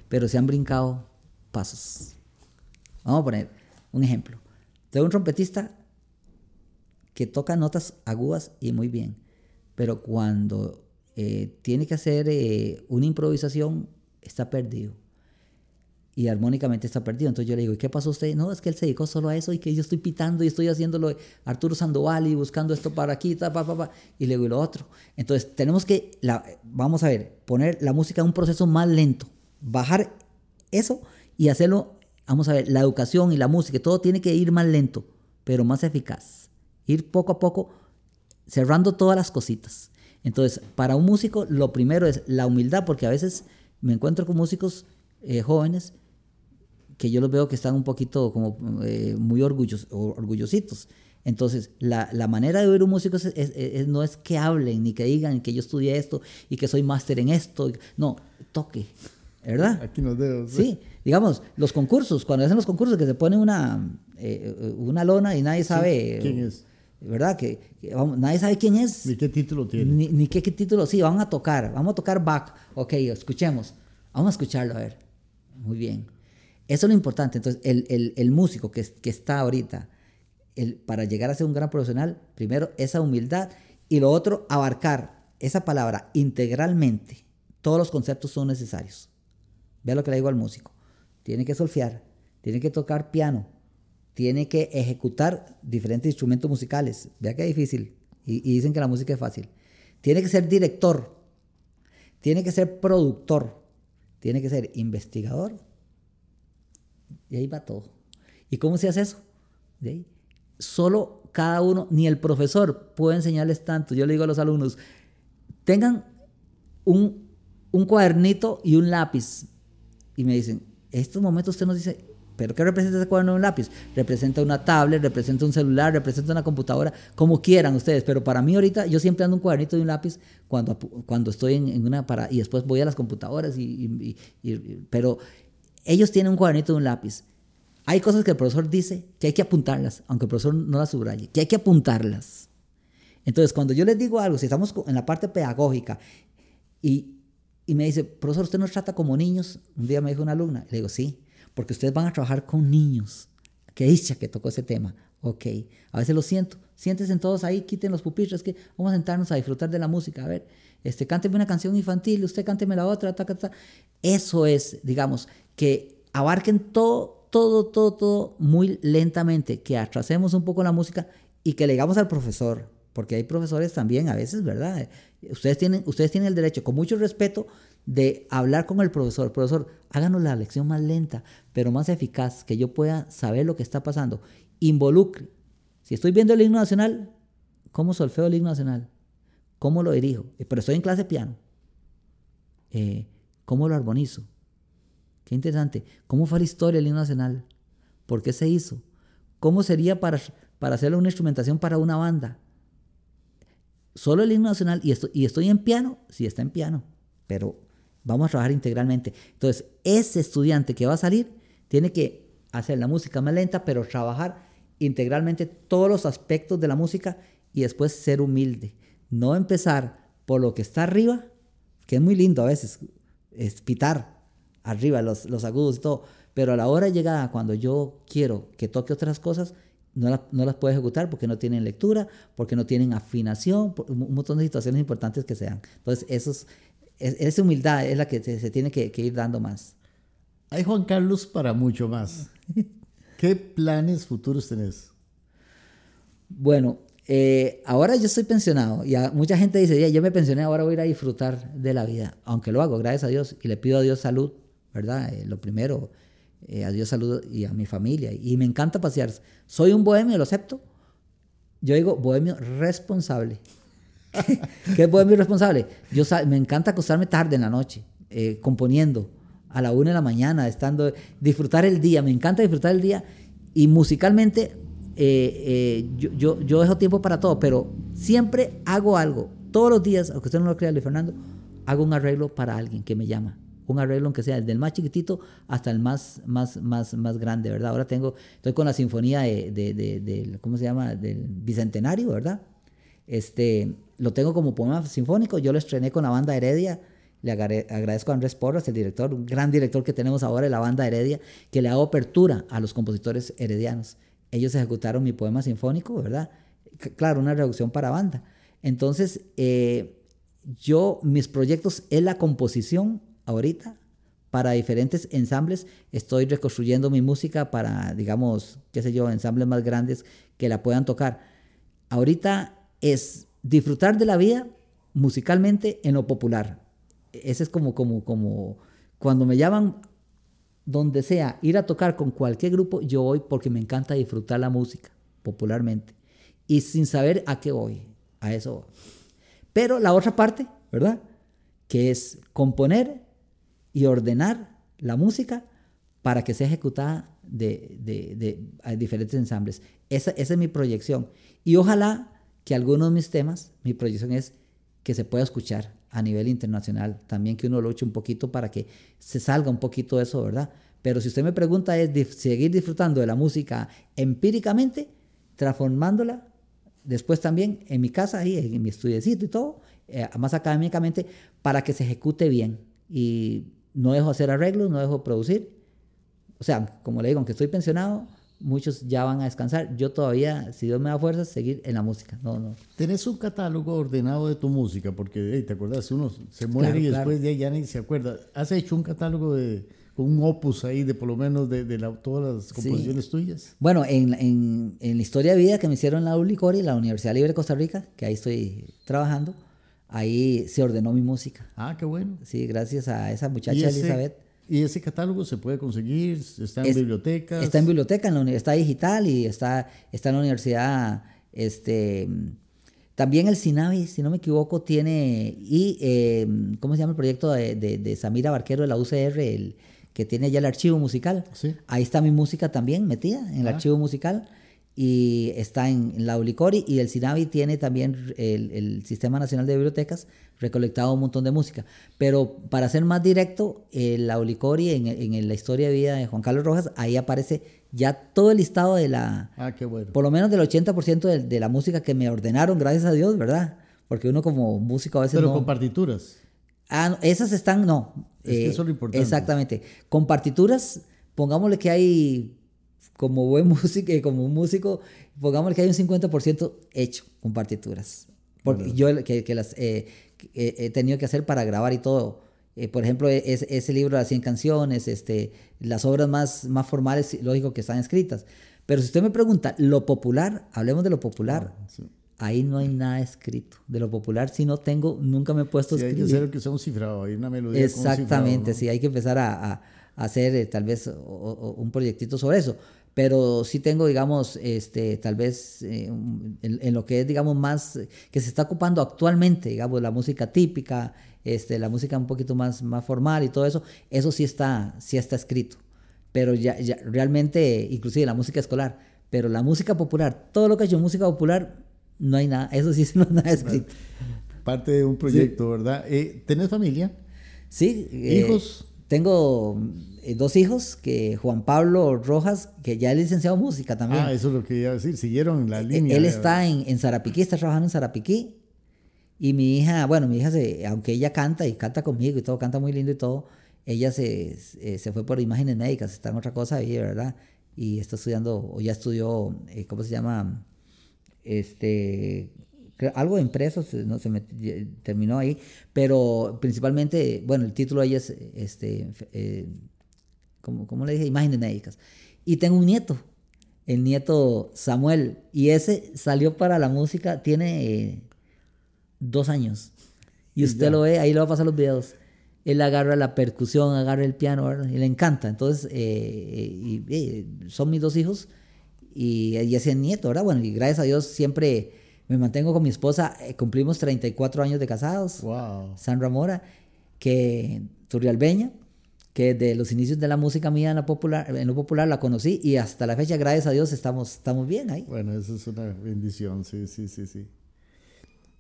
pero se han brincado pasos. Vamos a poner un ejemplo. Tengo un trompetista que toca notas agudas y muy bien, pero cuando eh, tiene que hacer eh, una improvisación está perdido y armónicamente está perdido. Entonces yo le digo, ¿y qué pasó usted? No, es que él se dedicó solo a eso y que yo estoy pitando y estoy haciéndolo Arturo Sandoval y buscando esto para aquí, pa, pa, pa, y le digo, y lo otro. Entonces tenemos que, vamos a ver, poner la música en un proceso más lento, bajar eso y hacerlo, vamos a ver, la educación y la música, todo tiene que ir más lento, pero más eficaz. Ir poco a poco cerrando todas las cositas. Entonces, para un músico, lo primero es la humildad, porque a veces me encuentro con músicos eh, jóvenes que yo los veo que están un poquito como eh, muy orgullos, orgullositos. Entonces, la, la, manera de oír un músico es, no es que hablen ni que digan que yo estudié esto y que soy máster en esto. No, toque, ¿verdad? Aquí nos dedos. Sí, digamos, los concursos, cuando hacen los concursos que se pone una, eh, una lona y nadie sabe... ¿Quién es? ¿Verdad? Que, nadie sabe quién es. Ni qué título tiene. Ni, ni qué, qué, título, sí, vamos a tocar, vamos a tocar Bach. Ok, escuchemos. Vamos a escucharlo, a ver. Muy bien. Eso es lo importante. Entonces, el, músico que, que, está ahorita, el, para llegar a ser un gran profesional, primero esa humildad y lo otro, abarcar esa palabra integralmente. Todos los conceptos son necesarios. Vea lo que le digo al músico. Tiene que solfear, tiene que tocar piano, tiene que ejecutar diferentes instrumentos musicales. Vea qué difícil. Y, y dicen que la música es fácil. Tiene que ser director, tiene que ser productor, tiene que ser investigador, y ahí va todo. ¿Y cómo se hace eso? Solo cada uno, ni el profesor puede enseñarles tanto. Yo le digo a los alumnos, tengan un, un cuadernito y un lápiz. Y me dicen, estos momentos usted nos dice, ¿pero qué representa ese cuaderno y un lápiz? Representa una tablet, representa un celular, representa una computadora, como quieran ustedes. Pero para mí ahorita, yo siempre ando un cuadernito y un lápiz cuando, cuando estoy en, una para y después voy a las computadoras y, pero ellos tienen un cuadernito y un lápiz. Hay cosas que el profesor dice que hay que apuntarlas, aunque el profesor no las subraye, que hay que apuntarlas. Entonces, cuando yo les digo algo, si estamos en la parte pedagógica y, y me dice, profesor, usted nos trata como niños, un día me dijo una alumna, le digo, sí, porque ustedes van a trabajar con niños. Qué dicha que tocó ese tema. Ok, a veces lo siento. Siéntense todos ahí, quiten los pupitres, que vamos a sentarnos a disfrutar de la música. A ver, este, cánteme una canción infantil, usted cánteme la otra, ta, ta, ta. Eso es, digamos, que abarquen todo, todo, todo, todo muy lentamente, que atrasemos un poco la música y que le digamos al profesor, porque hay profesores también a veces, ¿verdad? Ustedes tienen, ustedes tienen el derecho, con mucho respeto, de hablar con el profesor. Profesor, háganos la lección más lenta, pero más eficaz, que yo pueda saber lo que está pasando. Involucre. Si estoy viendo el himno nacional, ¿cómo solfeo el himno nacional? ¿Cómo lo dirijo? Eh, pero estoy en clase piano. Eh, ¿Cómo lo armonizo? Qué interesante. ¿Cómo fue la historia del himno nacional? ¿Por qué se hizo? ¿Cómo sería para, para hacerle una instrumentación para una banda? Solo el himno nacional y estoy, y estoy en piano, sí está en piano, pero vamos a trabajar integralmente. Entonces, ese estudiante que va a salir tiene que hacer la música más lenta, pero trabajar integralmente todos los aspectos de la música y después ser humilde. No empezar por lo que está arriba, que es muy lindo a veces, es pitar arriba los, los agudos y todo, pero a la hora llegada, cuando yo quiero que toque otras cosas, no, no, las puedo ejecutar porque no tienen lectura, porque no tienen afinación, un montón de situaciones importantes que sean. Entonces, eso es, esa humildad es la que se, se tiene que, que, ir dando más. Hay Juan Carlos para mucho más. [LAUGHS] ¿Qué planes futuros tenés? Bueno, eh, ahora yo estoy pensionado y mucha gente dice, ya, yo me pensioné, ahora voy a ir a disfrutar de la vida, aunque lo hago, gracias a Dios, y le pido a Dios salud, ¿verdad? Eh, lo primero, eh, a Dios salud y a mi familia, y me encanta pasear. Soy un bohemio, lo acepto. Yo digo bohemio responsable. [LAUGHS] ¿Qué es bohemio responsable? Yo me encanta acostarme tarde en la noche, componiendo a la una de la mañana, estando, disfrutar el día, me encanta disfrutar el día y musicalmente eh, eh, yo, yo, dejo tiempo para todo, pero siempre hago algo, todos los días, aunque usted no lo crea, Luis Fernando, hago un arreglo para alguien que me llama. Un arreglo, aunque sea desde el más chiquitito hasta el más, más, más, más grande, ¿verdad? Ahora tengo, estoy con la sinfonía de, de, de, ¿cómo se llama? Del Bicentenario, ¿verdad? Este, lo tengo como poema sinfónico, yo lo estrené con la banda Heredia, le agradezco a Andrés Porras, el director, un gran director que tenemos ahora de la banda Heredia, que le ha dado apertura a los compositores heredianos. Ellos ejecutaron mi poema sinfónico, ¿verdad? claro, una reducción para banda. Entonces, eh, yo, mis proyectos es la composición ahorita para diferentes ensambles. Estoy reconstruyendo mi música para, digamos, qué sé yo, ensambles más grandes que la puedan tocar. Ahorita es disfrutar de la vida musicalmente en lo popular ese es como, como, como, cuando me llaman donde sea, ir a tocar con cualquier grupo, yo voy porque me encanta disfrutar la música, popularmente. Y sin saber a qué voy, a eso voy. Pero la otra parte, ¿verdad? Que es componer y ordenar la música para que sea ejecutada de, diferentes ensambles. Esa, es mi proyección. Y ojalá que algunos de mis temas, mi proyección es que se pueda escuchar a nivel internacional. También que uno luche un poquito para que se salga un poquito de eso, ¿verdad? Pero si usted me pregunta es seguir disfrutando de la música empíricamente, transformándola después también en mi casa, ahí en mi estudiecito y todo, eh, más académicamente, para que se ejecute bien. Y no dejo hacer arreglos, no dejo producir. O sea, como le digo, aunque estoy pensionado, muchos ya van a descansar. Yo todavía, si Dios me da fuerzas, seguir en la música. No, no. ¿Tenés un catálogo ordenado de tu música? Porque, te acuerdas, uno se muere y después de ahí ya ni se acuerda. ¿Has hecho un catálogo de un opus ahí de por lo menos de, de todas las composiciones tuyas? Bueno, en, en, en, la historia de vida que me hicieron la ULICORI, la Universidad Libre de Costa Rica, que ahí estoy trabajando, ahí se ordenó mi música. Ah, qué bueno. Sí, gracias a esa muchacha Elizabeth. ¿Y ese catálogo se puede conseguir? ¿Está en bibliotecas? Está en biblioteca, en la universidad digital y está, está en la universidad. Este, también el SINAVI, si no me equivoco, tiene. Y, eh, ¿cómo se llama el proyecto de, de, Samira Barquero de la UCR? El, que tiene ya el archivo musical. Ahí está mi música también metida en el ah. archivo musical y está en, la Ulicori y el SINAVI tiene también el, Sistema Nacional de Bibliotecas recolectado un montón de música. Pero para ser más directo, la Ulicori en, en, la historia de vida de Juan Carlos Rojas, ahí aparece ya todo el listado de la... Ah, qué bueno. Por lo menos del 80% de, de, la música que me ordenaron, gracias a Dios, ¿verdad? Porque uno como músico a veces... Pero no... con partituras. Ah, esas están, no. Es que eso es lo importante. Exactamente. Con partituras, pongámosle que hay, como buen [LAUGHS] músico, como un músico, pongámosle que hay un 50% hecho con partituras. Porque bueno. yo que, que las eh, que he tenido que hacer para grabar y todo. Eh, por ejemplo, es, ese libro de las 100 canciones, este, las obras más, más formales, lógico que están escritas. Pero si usted me pregunta, lo popular, hablemos de lo popular. Ah, sí. Ahí no hay nada escrito. De lo popular, si no tengo, nunca me he puesto a sí, escribir. Hay que hacer que sea un cifrado, hay una melodía. Exactamente, un cifrado, ¿no? sí, hay que empezar a, a, a hacer eh, tal vez o, o, un proyectito sobre eso. Pero sí tengo, digamos, este, tal vez eh, en, en, lo que es, digamos, más, que se está ocupando actualmente, digamos, la música típica, este, la música un poquito más, más formal y todo eso, eso sí está, sí está escrito. Pero ya, ya realmente, inclusive la música escolar, pero la música popular, todo lo que ha hecho música popular, no hay nada, eso sí [LAUGHS] no hay nada escrito. Parte de un proyecto, sí. ¿verdad? Eh, ¿Tenés familia? Sí. ¿Hijos? Eh, tengo eh, dos hijos, que Juan Pablo Rojas, que ya es licenciado en música también. Ah, eso es lo que iba a decir, siguieron la línea. Él está en, en Zarapiquí, está trabajando en Zarapiquí. Y mi hija, bueno, mi hija, se, aunque ella canta y canta conmigo y todo, canta muy lindo y todo, ella se, se fue por imágenes médicas, está en otra cosa ahí, ¿verdad? Y está estudiando, o ya estudió, eh, ¿cómo se llama? Este, algo de empresas, no se me, terminó ahí, pero principalmente, bueno, el título ella es, este, eh, como, como le dije, imágenes médicas. Y tengo un nieto, el nieto Samuel, y ese salió para la música, tiene eh, dos años. Y usted ya. lo ve, ahí le va a pasar los videos. Él agarra la percusión, agarra el piano, ¿verdad? y le encanta. Entonces, eh, y, y, son mis dos hijos y, y ese nieto, ¿verdad? Bueno, y gracias a Dios siempre me mantengo con mi esposa. Eh, cumplimos 34 años de casados. Wow. Sandra Mora, que turrialbeña, que de los inicios de la música mía en, la popular, en lo popular la conocí y hasta la fecha, gracias a Dios, estamos, estamos bien ahí. Bueno, eso es una bendición, sí, sí, sí, sí.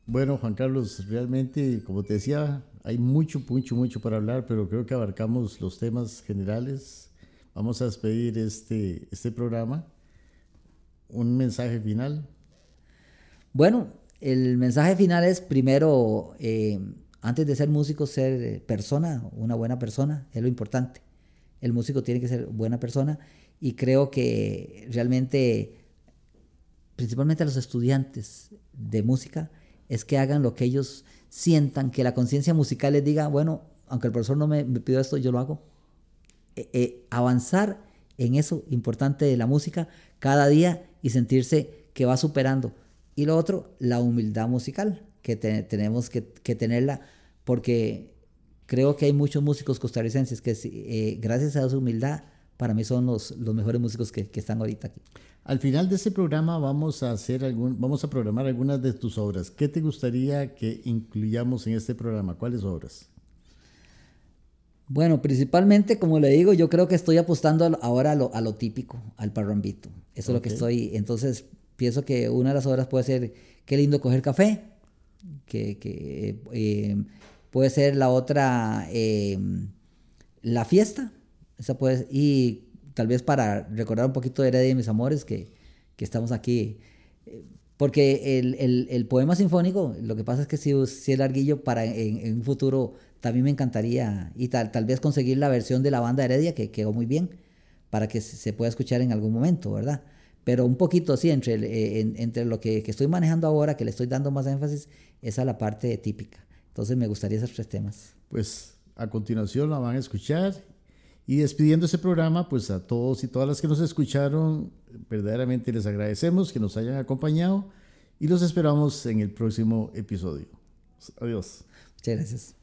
Bueno, Juan Carlos, realmente, como te decía, hay mucho, mucho, mucho para hablar, pero creo que abarcamos los temas generales. Vamos a despedir este, este programa. Un mensaje final. Bueno, el mensaje final es primero, eh, antes de ser músico, ser persona, una buena persona, es lo importante. El músico tiene que ser buena persona y creo que realmente, principalmente a los estudiantes de música, es que hagan lo que ellos sientan, que la conciencia musical les diga, bueno, aunque el profesor no me, me pidió esto, yo lo hago. Eh, eh, avanzar en eso importante de la música cada día y sentirse que va superando. Y lo otro, la humildad musical, que te, tenemos que, que, tenerla, porque creo que hay muchos músicos costarricenses que eh, gracias a su humildad, para mí son los, los mejores músicos que, que, están ahorita aquí. Al final de este programa vamos a hacer algún, vamos a programar algunas de tus obras. ¿Qué te gustaría que incluyamos en este programa? ¿Cuáles obras? Bueno, principalmente, como le digo, yo creo que estoy apostando ahora a lo, a lo típico, al parrambito. Eso okay. es lo que estoy. Entonces, pienso que una de las obras puede ser Qué lindo coger café, que, eh, puede ser la otra eh, La fiesta, esa puede y tal vez para recordar un poquito de Heredia y mis amores, que, que estamos aquí. Porque el, el, el, poema sinfónico, lo que pasa es que si, si es larguillo, para en, en, un futuro también me encantaría, y tal, tal vez conseguir la versión de la banda Heredia, que quedó muy bien, para que se pueda escuchar en algún momento, ¿verdad? Pero un poquito así, entre, eh, entre lo que, que, estoy manejando ahora, que le estoy dando más énfasis, es a la parte típica. Entonces me gustaría esos tres temas. Pues a continuación la van a escuchar. Y despidiendo ese programa, pues a todos y todas las que nos escucharon, verdaderamente les agradecemos que nos hayan acompañado y los esperamos en el próximo episodio. Adiós. Muchas gracias.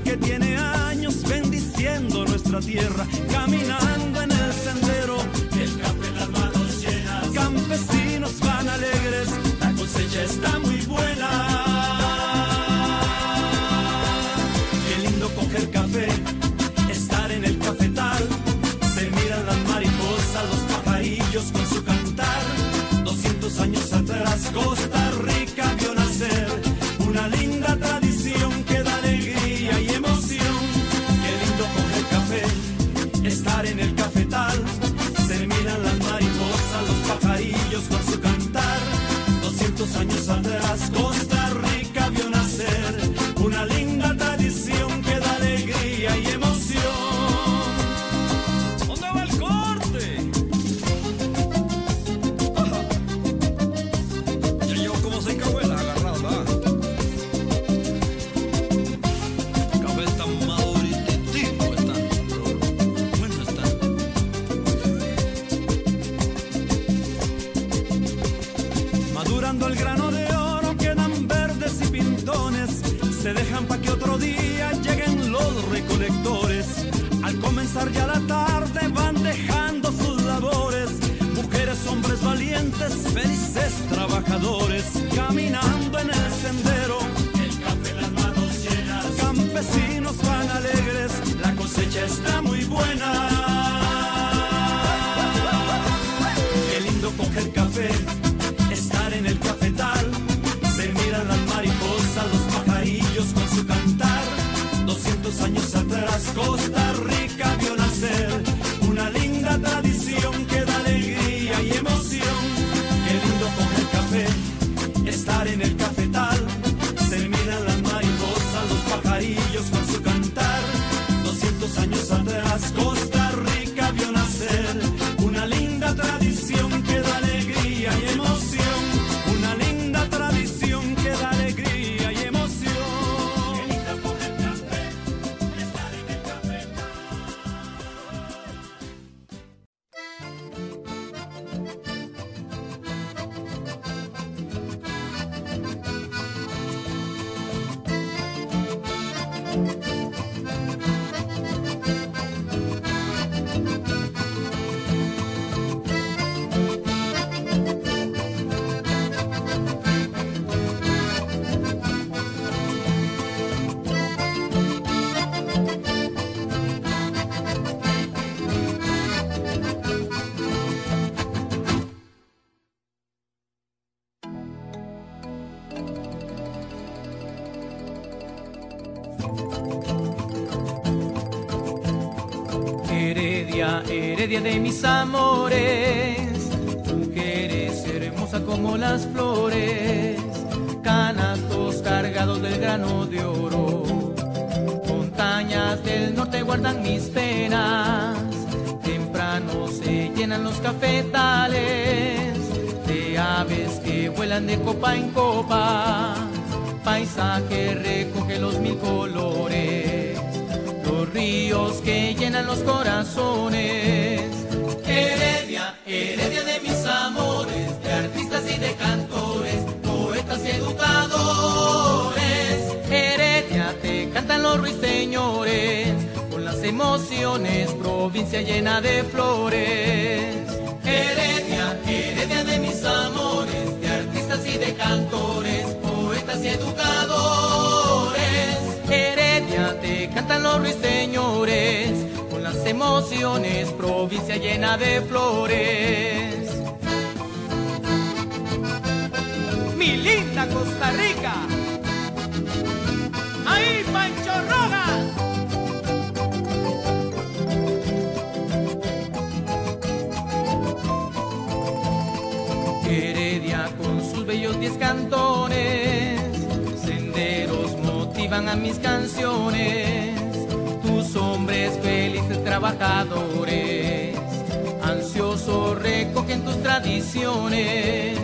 Que tiene años bendiciendo nuestra tierra, caminando amores, mujer eres hermosa como las flores, canastos cargados del grano de oro, montañas del norte guardan mis penas, temprano se llenan los cafetales de aves que vuelan de copa en copa, paisaje recoge los mil colores los ríos que llenan los corazones. Heredia, heredia de mis amores, de artistas y de cantores, poetas y educadores. Heredia, te cantan los ruiseñores, con las emociones, provincia llena de flores. Heredia, heredia de mis amores, de artistas y de cantores, poetas y educadores. Heredia, te cantan los ruiseñores, emociones, provincia llena de flores. Mi linda Costa Rica, ahí Pancho Rogas. Heredia con sus bellos diez cantones, senderos motivan a mis canciones, trabajadores, ansiosos recogen tus tradiciones.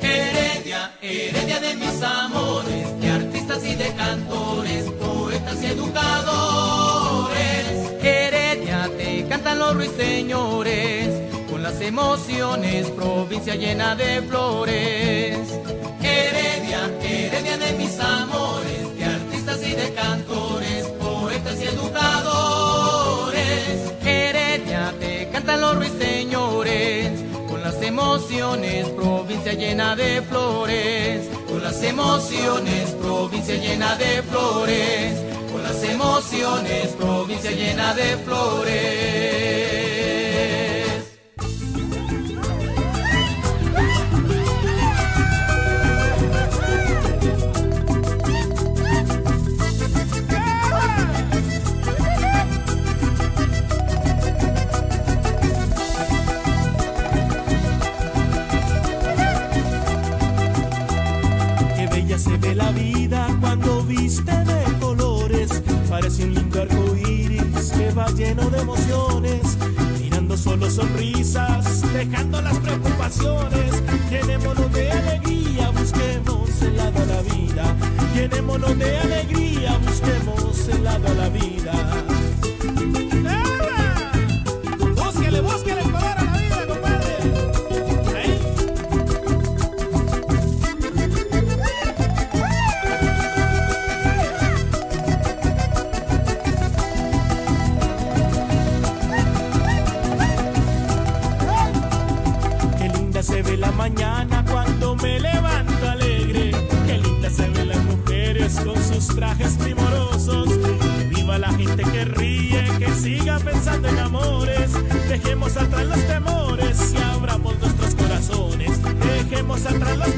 Heredia, heredia de mis amores, de artistas y de cantores, poetas y educadores. Heredia, te cantan los ruiseñores, con las emociones, provincia llena de flores. Heredia, heredia de mis amores los con las emociones, provincia llena de flores, con las emociones, provincia llena de flores, con las emociones, provincia llena de flores. Lleno de emociones, mirando solo sonrisas, dejando las preocupaciones. Llenémonos de alegría, busquemos el lado a la vida. Llenémonos de alegría, busquemos el lado a la vida. Llenémonos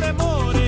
de